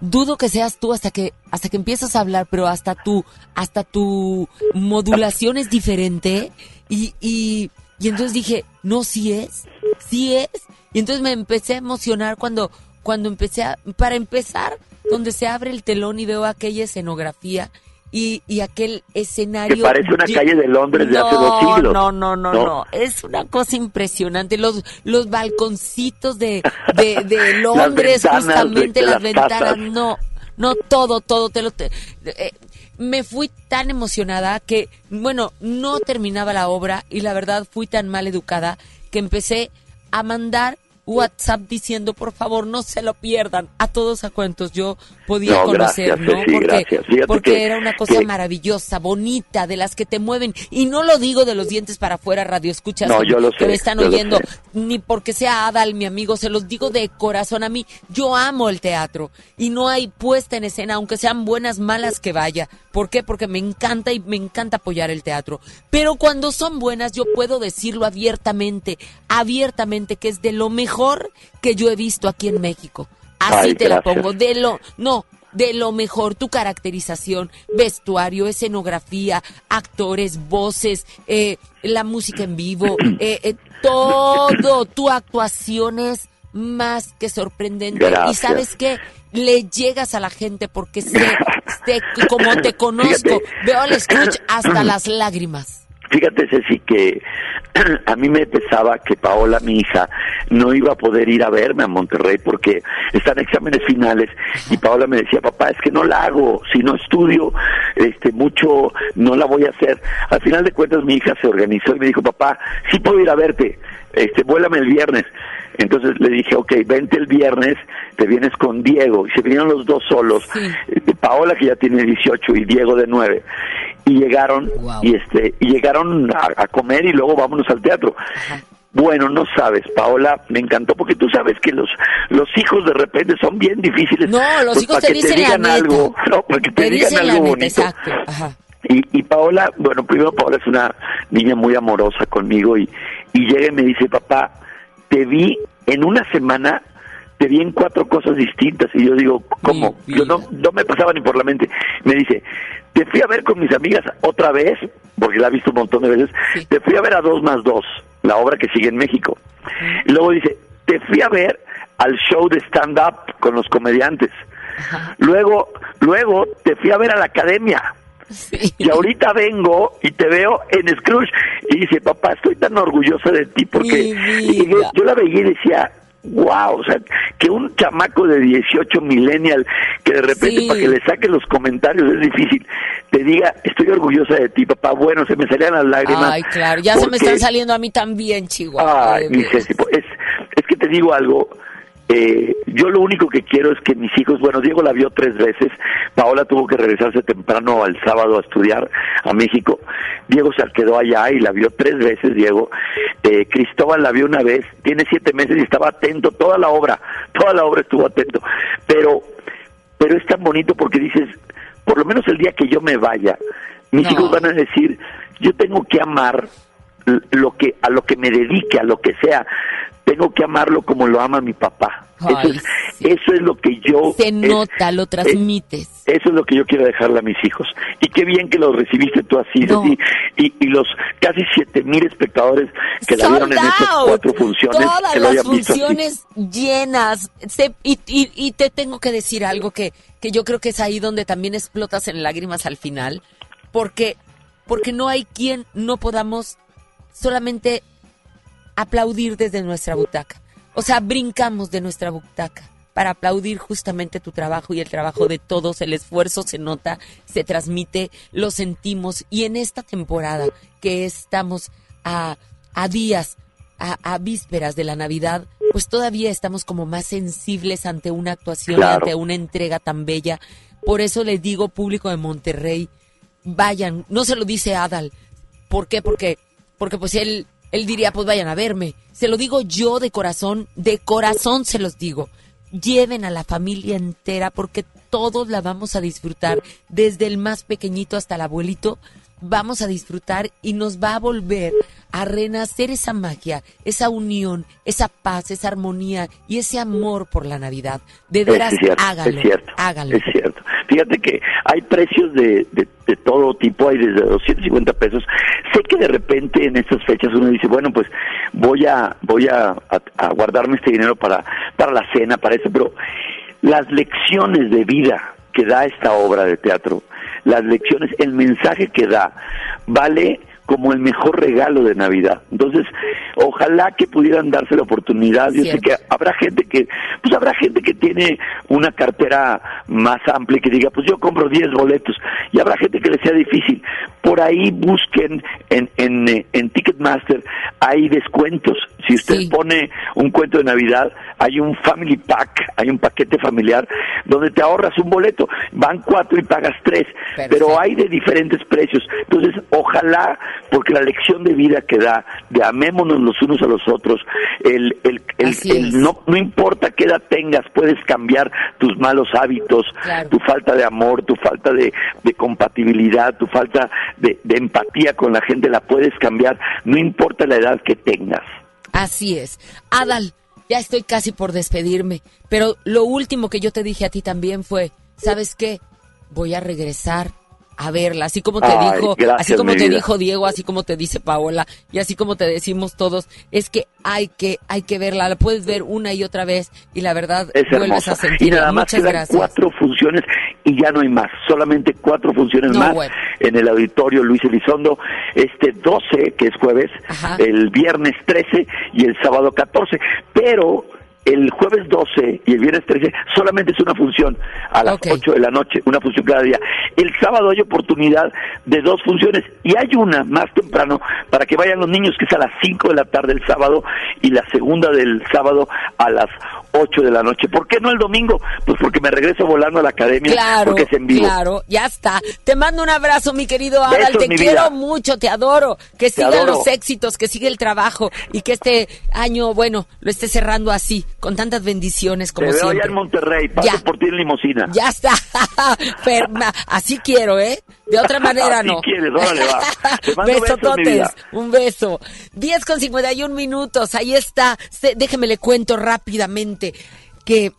Dudo que seas tú hasta que hasta que empiezas a hablar, pero hasta tu hasta tu modulación es diferente y y y entonces dije, no, sí es, sí es. Y entonces me empecé a emocionar cuando, cuando empecé a, para empezar, donde se abre el telón y veo aquella escenografía y, y aquel escenario. Que parece una calle de Londres de hace dos siglos. No, no, no, no, Es una cosa impresionante. Los, los balconcitos de, de, de Londres, justamente las, ventanas. No, no, todo, todo. Te lo, eh, me fui tan emocionada que, bueno, no terminaba la obra y la verdad fui tan mal educada que empecé a mandar WhatsApp diciendo, por favor, no se lo pierdan. A todos a cuentos yo podía conocer, ¿no? porque, porque era una cosa maravillosa, bonita, de las que te mueven. Y no lo digo de los dientes para afuera, radio escuchas no, yo lo que me están oyendo, ni porque sea Adal, mi amigo, se los digo de corazón a mí. Yo amo el teatro y no hay puesta en escena, aunque sean buenas, malas que vaya. ¿Por qué? Porque me encanta y me encanta apoyar el teatro. Pero cuando son buenas, yo puedo decirlo abiertamente, abiertamente, que es de lo mejor que yo he visto aquí en México. Así te la pongo, de lo, no, de lo mejor, tu caracterización, vestuario, escenografía, actores, voces, eh, la música en vivo, eh, eh, todo, tu actuación es más que sorprendente. Y sabes qué, le llegas a la gente porque sé, como te conozco, veo al Scrooge hasta las lágrimas. Fíjate, Ceci, que a mí me pesaba que Paola, mi hija, no iba a poder ir a verme a Monterrey porque están exámenes finales y Paola me decía, papá, es que no la hago, si no estudio este mucho, no la voy a hacer. Al final de cuentas mi hija se organizó y me dijo, papá, sí puedo ir a verte, este, vuélame el viernes. Entonces le dije, ok, vente el viernes, te vienes con Diego. Y se vinieron los dos solos, Paola que ya tiene 18 y Diego de 9. Y llegaron, y este, y llegaron a, comer y luego vámonos al teatro. Bueno, no sabes, Paola, me encantó porque tú sabes que los los hijos de repente son bien difíciles. No, los pues, hijos para te que dicen te digan la neta. algo, no, para que te, digan algo bonito. exacto. Ajá. Y, y Paola, bueno, primero Paola es una niña muy amorosa conmigo y, y llega y me dice, papá, te vi en una semana, te vi en cuatro cosas distintas. Y yo digo, ¿cómo? Yo no, no me pasaba ni por la mente. Me dice, te fui a ver con mis amigas otra vez, porque la he visto un montón de veces, te fui a ver a dos más dos, la obra que sigue en México. Y luego dice, te fui a ver al show de stand-up con los comediantes. Luego, luego te fui a ver a la academia. Y ahorita vengo y te veo en Scrooge. Y dice, papá, estoy tan orgullosa de ti porque y yo, yo la veía y decía, wow, o sea, que un chamaco de 18 millennial que de repente Sí. para que le saque los comentarios es difícil, te diga, estoy orgullosa de ti, papá, bueno, se me salían las lágrimas. Ay, claro, ya se me están saliendo a mí también, Chihuahua. Ay, mi pues, es, es que te digo algo. Eh, yo lo único que quiero es que mis hijos, bueno, Diego la vio tres veces, Paola tuvo que regresarse temprano al sábado a estudiar a México, Diego se quedó allá y la vio tres veces, Diego, eh, Cristóbal la vio una vez, tiene siete meses y estaba atento toda la obra, toda la obra estuvo atento, pero, pero es tan bonito porque dices, por lo menos el día que yo me vaya, mis No. hijos van a decir, yo tengo que amar lo que a lo que me dedique, a lo que sea, tengo que amarlo como lo ama mi papá. Ay, eso, es, eso es lo que yo Se es- nota, lo transmites. eso es lo que yo quiero dejarle a mis hijos. Y qué bien que lo recibiste tú así, No. Ceci. y, y los casi siete mil espectadores que la vieron en Sold estas cuatro funciones, Todas que lo las así. funciones llenas. Se- y, y- y te tengo que decir algo que, que yo creo que es ahí donde también explotas en lágrimas al final. Porque, porque no hay quien no podamos solamente aplaudir desde nuestra butaca. O sea, brincamos de nuestra butaca para aplaudir justamente tu trabajo y el trabajo de todos. El esfuerzo se nota, se transmite, lo sentimos. Y en esta temporada que estamos a, a días, a, a vísperas de la Navidad, pues todavía estamos como más sensibles ante una actuación, Claro. ante una entrega tan bella. Por eso les digo, público de Monterrey, vayan, no se lo dice Adal. ¿Por qué? Porque, porque pues él, él diría, pues vayan a verme. Se lo digo yo de corazón, de corazón se los digo. Lleven a la familia entera porque todos la vamos a disfrutar, desde el más pequeñito hasta el abuelito. Vamos a disfrutar y nos va a volver a renacer esa magia, esa unión, esa paz, esa armonía y ese amor por la Navidad. De veras, es cierto, háganlo, es cierto, háganlo. es cierto. Fíjate que hay precios de, de, de todo tipo, hay desde 250 pesos. Sé que de repente en estas fechas uno dice, bueno, pues voy a voy a, a- a guardarme este dinero para para la cena, para eso, pero las lecciones de vida que da esta obra de teatro, las lecciones, el mensaje que da, vale como el mejor regalo de Navidad. Entonces, ojalá que pudieran darse la oportunidad. Yo sé que habrá gente que, pues habrá gente que tiene una cartera más amplia y que diga, pues yo compro 10 boletos. Y habrá gente que le sea difícil. Por ahí busquen en, en, eh, en Ticketmaster, hay descuentos. Si usted pone un cuento de Navidad, hay un family pack, hay un paquete familiar donde te ahorras un boleto. Van cuatro y pagas tres, pero hay de diferentes precios. Entonces, ojalá, porque la lección de vida que da, de amémonos los unos a los otros, el, el, el- el no, no importa qué edad tengas, puedes cambiar tus malos hábitos, Claro. tu falta de amor, tu falta de, de compatibilidad, tu falta de, de empatía con la gente, la puedes cambiar, no importa la edad que tengas. Así es. Adal, ya estoy casi por despedirme, pero lo último que yo te dije a ti también fue, ¿sabes qué? Voy a regresar a verla, así como te Ay, dijo, gracias, así como te vida. dijo Diego, así como te dice Paola y así como te decimos todos, es que hay que hay que verla, la puedes ver una y otra vez y la verdad Es vuelves hermosa. a sentir. Y nada más Muchas gracias. cuatro funciones y ya no hay más. Solamente cuatro funciones No, más bueno. en el auditorio Luis Elizondo. Este 12, que es jueves, Ajá. el viernes 13 y el sábado 14. Pero el jueves 12 y el viernes 13 solamente es una función a las 8 de la noche, una función cada día. El sábado hay oportunidad de dos funciones y hay una más temprano para que vayan los niños que es a las 5 de la tarde el sábado y la segunda del sábado a las 8 de la noche. ¿Por qué no el domingo? Pues porque me regreso volando a la academia claro, porque es en vivo. Claro, ya está. Te mando un abrazo, mi querido Adal. te quiero mucho, te adoro. Que sigan los éxitos, que siga el trabajo y que este año, bueno, lo esté cerrando así, con tantas bendiciones como te veo allá en Monterrey, paso por ti en limosina. Ya está. así quiero, ¿eh? De otra manera no. quieres, órale, va. Te mando Besototes, un beso. 10 con 51 minutos, ahí está. Déjeme le cuento rápidamente que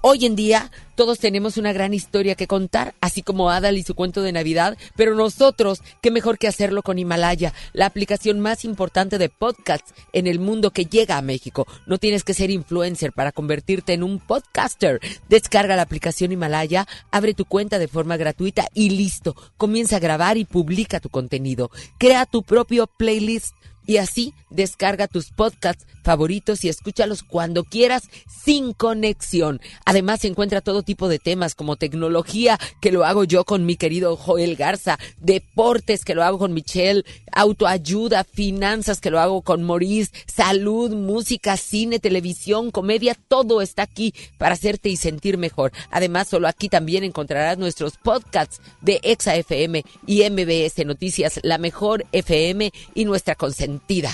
hoy en día todos tenemos una gran historia que contar, así como Adal y su cuento de Navidad, pero nosotros, qué mejor que hacerlo con Himalaya, la aplicación más importante de podcasts en el mundo que llega a México. No tienes que ser influencer para convertirte en un podcaster. Descarga la aplicación Himalaya, abre tu cuenta de forma gratuita y listo. Comienza a grabar y publica tu contenido. Crea tu propio playlist y así descarga tus podcasts favoritos y escúchalos cuando quieras sin conexión. Además se encuentra todo tipo de temas como tecnología, que lo hago yo con mi querido Joel Garza, deportes, que lo hago con Michelle, autoayuda, finanzas, que lo hago con Maurice, salud, música, cine, televisión, comedia, todo está aquí para hacerte y sentir mejor. Además, solo aquí también encontrarás nuestros podcasts de Exa FM y MBS Noticias, la mejor FM y nuestra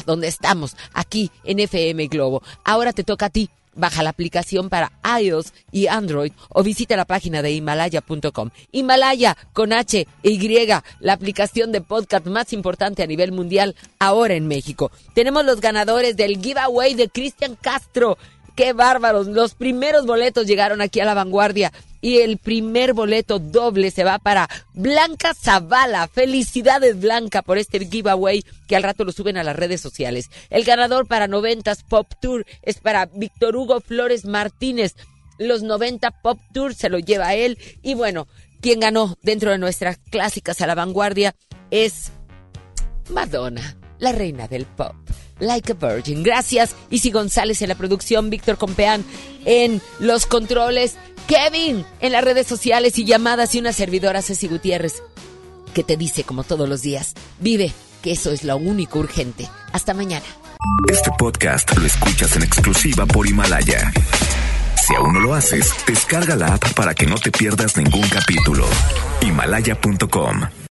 donde estamos, aquí en FM Globo. Ahora te toca a ti. Baja la aplicación para iOS y Android o visita la página de himalaya.com. Himalaya con H Y, la aplicación de podcast más importante a nivel mundial ahora en México. Tenemos los ganadores del giveaway de Cristian Castro. ¡Qué bárbaros! Los primeros boletos llegaron aquí a la vanguardia y el primer boleto doble se va para Blanca Zavala. Felicidades Blanca por este giveaway que al rato lo suben a las redes sociales. El ganador para noventas Pop Tour es para Víctor Hugo Flores Martínez. Los 90 Pop Tour se lo lleva él. Y bueno, quien ganó dentro de nuestras clásicas a la vanguardia es Madonna, la reina del pop. Like a Virgin. Gracias. Isi González en la producción, Víctor Compeán en los controles. Kevin en las redes sociales y llamadas y una servidora Ceci Gutiérrez que te dice como todos los días, vive, que eso es lo único urgente. Hasta mañana. Este podcast lo escuchas en exclusiva por Himalaya. Si aún no lo haces, descarga la app para que no te pierdas ningún capítulo. Himalaya.com